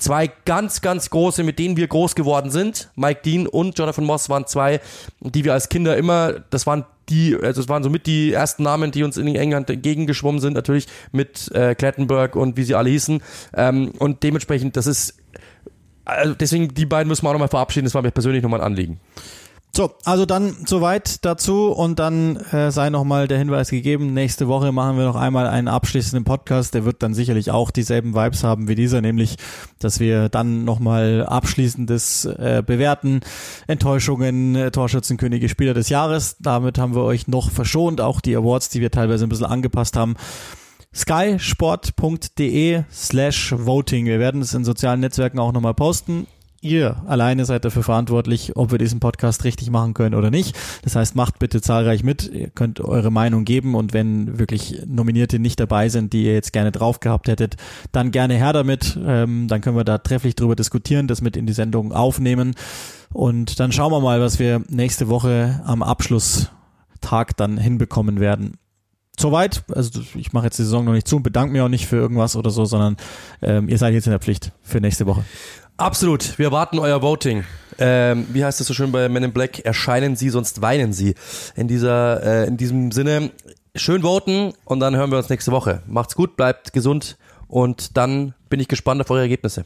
zwei ganz, ganz große, mit denen wir groß geworden sind. Mike Dean und Jonathan Moss waren zwei, die wir als Kinder immer, das waren die, also es waren somit die ersten Namen, die uns in England entgegengeschwommen sind, natürlich mit äh, Clattenburg und wie sie alle hießen. Ähm, und dementsprechend, das ist, also deswegen, die beiden müssen wir auch nochmal verabschieden, das war mir persönlich nochmal ein Anliegen. So, also dann soweit dazu und dann äh, sei nochmal der Hinweis gegeben, nächste Woche machen wir noch einmal einen abschließenden Podcast, der wird dann sicherlich auch dieselben Vibes haben wie dieser, nämlich, dass wir dann nochmal abschließendes äh, bewerten, Enttäuschungen, äh, Torschützenkönige, Spieler des Jahres, damit haben wir euch noch verschont, auch die Awards, die wir teilweise ein bisschen angepasst haben. skysport.de slash voting. Wir werden es in sozialen Netzwerken auch nochmal posten ihr alleine seid dafür verantwortlich, ob wir diesen Podcast richtig machen können oder nicht. Das heißt, macht bitte zahlreich mit. Ihr könnt eure Meinung geben und wenn wirklich Nominierte nicht dabei sind, die ihr jetzt gerne drauf gehabt hättet, dann gerne her damit. Ähm, dann können wir da trefflich drüber diskutieren, das mit in die Sendung aufnehmen und dann schauen wir mal, was wir nächste Woche am Abschlusstag dann hinbekommen werden. Soweit, also ich mache jetzt die Saison noch nicht zu und bedanke mich auch nicht für irgendwas oder so, sondern ähm, ihr seid jetzt in der Pflicht für nächste Woche. Absolut. Wir erwarten euer Voting. Ähm, wie heißt es so schön bei Men in Black? Erscheinen Sie, sonst weinen Sie. In dieser, äh, in diesem Sinne, schön voten und dann hören wir uns nächste Woche. Macht's gut, bleibt gesund und dann bin ich gespannt auf eure Ergebnisse.